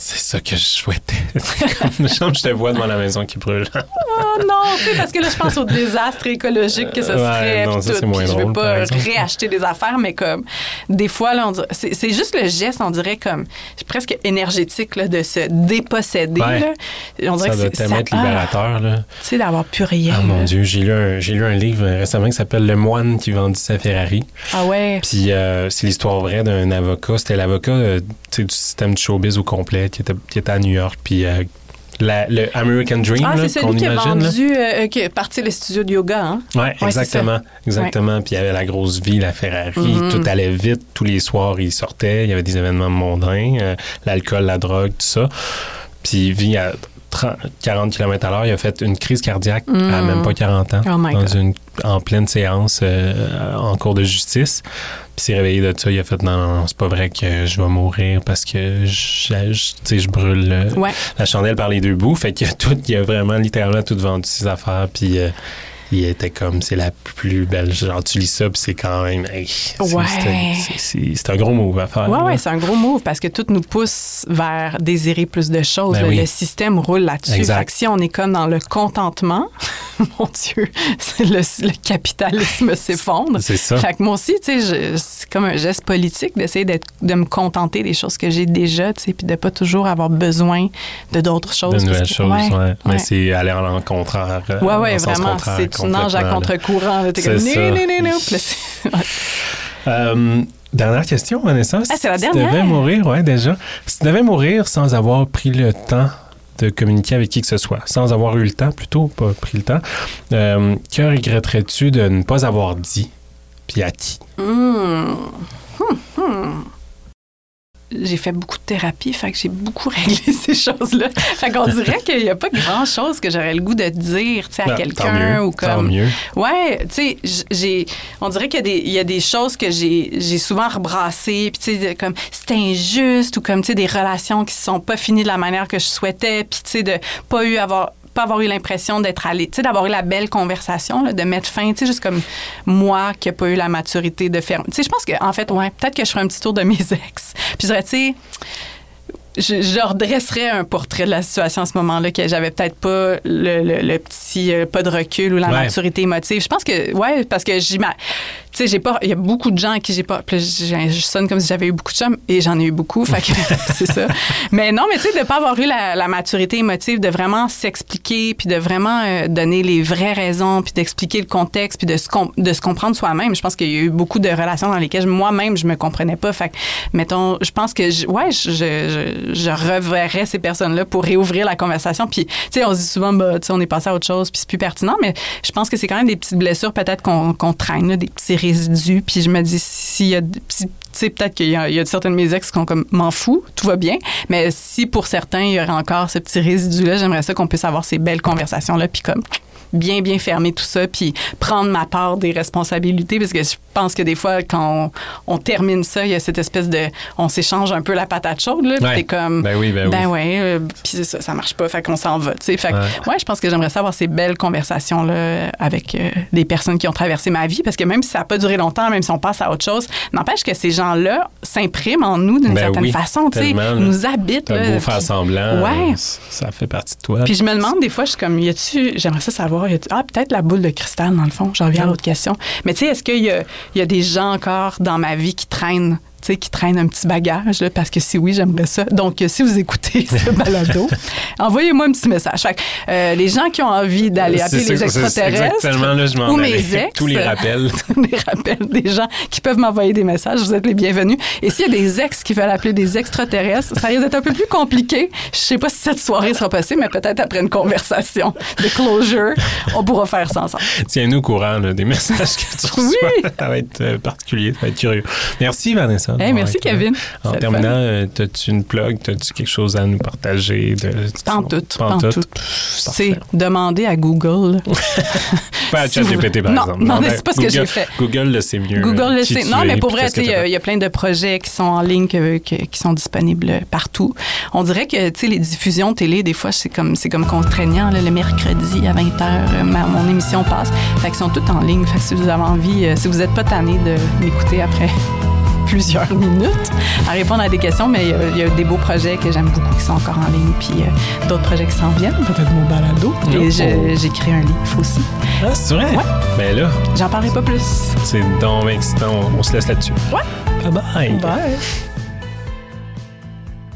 C'est ça que je souhaitais. *laughs* comme, je te vois devant la maison qui brûle. oh *laughs* non, tu sais, parce que là, je pense au désastre écologique que ce serait. non, ça, c'est moins je drôle, veux pas réacheter des affaires, mais comme des fois, là, on dirait- c'est c'est juste le geste, on dirait comme presque énergétique là, de se déposséder. Ouais. là. On dirait Ça que doit c'est tellement être ah, libérateur, là. Tu sais, d'avoir plus rien. Ah mon. Dieu, j'ai lu, un, j'ai lu un livre récemment qui s'appelle Le moine qui vendit sa Ferrari. Ah ouais. Puis euh, c'est l'histoire vraie d'un avocat. C'était l'avocat euh, du système du showbiz au complet qui était, qui était à New York. Puis euh, la- le American Dream, Ah, c'est celui qui a vendu, euh, qui a parti le studio de yoga, hein? Ouais, c'est exactement. Exactement. Puis il y avait la grosse vie, la Ferrari. Mhm. Tout allait vite. Tous les soirs, il sortait. Il y avait des événements mondains. euh, L'alcool, la drogue, tout ça. Puis il vit à 30 40 km à l'heure. Il a fait une crise cardiaque à Mhm. même pas 40 ans. Oh dans une, en pleine séance euh, en cours de justice. Puis s'est réveillé de ça. Il a fait non, non, non, c'est pas vrai que je vais mourir parce que je, je- brûle euh, Ouais. la chandelle par les deux bouts. Fait qu'il *laughs* a tout, il a vraiment littéralement tout vendu ses affaires. Puis euh, il était comme, c'est la plus belle. Genre, tu lis ça, puis c'est quand même. hey, c'est, Ouais. un gros move à faire. Ouais, là. ouais, c'est un gros move parce que tout nous pousse vers désirer plus de choses. Ben Le- oui. Le système roule là-dessus. Exact. Fait que si on est comme dans le contentement, *laughs* mon Dieu, le, le capitalisme *laughs* s'effondre. C'est ça. Fait que moi aussi, tu sais, c'est comme un geste politique d'essayer de me contenter des choses que j'ai déjà, tu sais, puis de pas toujours avoir besoin de d'autres choses. De nouvelles que- choses, ouais. ouais, Mais c'est aller en euh, Ouais, ouais, en sens vraiment. contraire C'est tu nages à contre-courant. T'es comme, non, non, non, non. Euh, dernière question, Vanessa. Ah, c'est la Si dernière. Tu devais mourir, ouais, déjà. Si tu devais mourir sans avoir pris le temps de communiquer avec qui que ce soit, sans avoir eu le temps, plutôt, pas pris le temps, euh, que regretterais-tu de ne pas avoir dit, puis à qui? Hmm. Hmm, hmm. J'ai fait beaucoup de thérapie, fait que j'ai beaucoup *laughs* réglé ces choses-là. Fait qu'on dirait qu'il n'y a pas grand-chose que j'aurais le goût de dire, tu sais, à tant quelqu'un ou Tant comme. mieux. Ouais, tu sais, j'ai, on dirait qu'il y a des, il y a des choses que j'ai, j'ai souvent rebrassées, puis tu sais, comme c'est injuste ou comme tu sais des relations qui se sont pas finies de la manière que je souhaitais, puis tu sais de pas eu avoir pas avoir eu l'impression d'être allé, tu sais, d'avoir eu la belle conversation, là, de mettre fin, tu sais, juste comme moi qui n'ai pas eu la maturité de faire. Tu sais, je pense que, en fait, ouais, peut-être que je ferais un petit tour de mes *laughs* ex. Puis je dirais, tu sais, je, je redresserais un portrait de la situation à ce moment-là, que j'avais peut-être pas le, le- le petit euh, pas de recul ou la Ouais. maturité émotive. Je pense que, ouais, parce que Tu sais, j'ai pas. Il y a beaucoup de gens à qui j'ai pas. puis je sonne comme si j'avais eu beaucoup de chums et j'en ai eu beaucoup. Fait que *laughs* *laughs* c'est ça. Mais non, mais tu sais, de pas avoir eu la, la maturité émotive, de vraiment s'expliquer, puis de vraiment euh, donner les vraies raisons, puis d'expliquer le contexte, puis de se, com- de se comprendre soi-même. Je pense qu'il y a eu beaucoup de relations dans lesquelles moi-même, je me comprenais pas. Fait que, mettons, je pense que, je, ouais, je, je, je reverrais ces personnes-là pour réouvrir la conversation. Puis, tu sais, on se dit souvent, bah, tu sais, on est passé à autre chose, puis c'est plus pertinent, mais je pense que c'est quand même des petites blessures peut-être qu'on qu'on traîne, là, des petits Puis je me dis, s'il y a, peut-être qu'il y, a certaines de mes ex qui sont comme, m'en fous, tout va bien. Mais si pour certains, il y aurait encore ce petit résidu-là, j'aimerais ça qu'on puisse avoir ces belles conversations-là, puis comme bien, bien fermer tout ça, puis prendre ma part des responsabilités, parce que je pense que des fois, quand on, on termine ça, il y a cette espèce de... On s'échange un peu la patate chaude, là, Ouais. comme... Ben oui, ben oui. Ben ouais, euh, puis c'est ça, ça marche pas, fait qu'on s'en va, tu sais. Fait que, Ouais. ouais, je pense que j'aimerais ça avoir ces belles conversations-là avec euh, des personnes qui ont traversé ma vie, parce que même si ça n'a pas duré longtemps, même si on passe à autre chose, n'empêche que ces gens-là s'impriment en nous d'une Ben certaine oui, façon, tu sais, nous habitent. Là, beau faire puis- semblant, Ouais. ça fait partie de toi. puis je me demande des fois, je suis comme, y a-tu, j'aimerais ça savoir, y ah, peut-être la boule de cristal, dans le fond, j'en reviens à l'autre question. Mais tu sais, est-ce qu'il y a, il y a des gens encore dans ma vie qui traînent, sais, qui traînent un petit bagage, là, parce que si oui, j'aimerais ça. Donc, euh, si vous écoutez *laughs* ce balado, envoyez-moi un petit message. Fait que, euh, les gens qui ont envie d'aller appeler les extraterrestres, Exactement, là, je m'en ou mes ex, *laughs* Tous les rappels. *laughs* des rappels des gens qui peuvent m'envoyer des messages, vous êtes les bienvenus. Et s'il y a des ex qui veulent appeler des extraterrestres, ça risque d'être un peu plus compliqué. Je sais pas si cette soirée sera possible, mais peut-être après une conversation de closure, on pourra faire ça ensemble. Tiens-nous au courant là, des messages que tu reçois. Oui. Ça va être euh, particulier, ça va être curieux. Merci, Vanessa. Hey, merci, là. Kevin. En terminant, euh, as-tu une plug? As-tu quelque chose à nous partager? De, Pantoute, Pantoute. C'est demander à Google. *laughs* Pas à *laughs* ChatGPT, par Non, exemple. non, c'est pas ce que j'ai fait. Google le sait mieux. Google euh, le sait. Non, mais pour vrai, il y a- y, plein de projets qui sont en ligne que- que- qui sont disponibles partout. On dirait que tu sais, les diffusions télé, des fois, c'est comme, comme contraignant. là, le mercredi à 20h, mon émission passe. Fait qu'ils sont toutes en ligne. Fait que si vous avez envie, euh, si vous n'êtes pas tanné de m'écouter après plusieurs *laughs* minutes à répondre à des questions, mais il y, a des beaux projets que j'aime beaucoup qui sont encore en ligne, puis euh, d'autres projets qui s'en viennent. Peut-être mon balado. Et j'écris un livre aussi. Ah, c'est vrai? Ouais. Ben là. J'en parlerai pas plus. C'est donc excitant. On, on se laisse là-dessus. Ouais. Bye bye. Bye.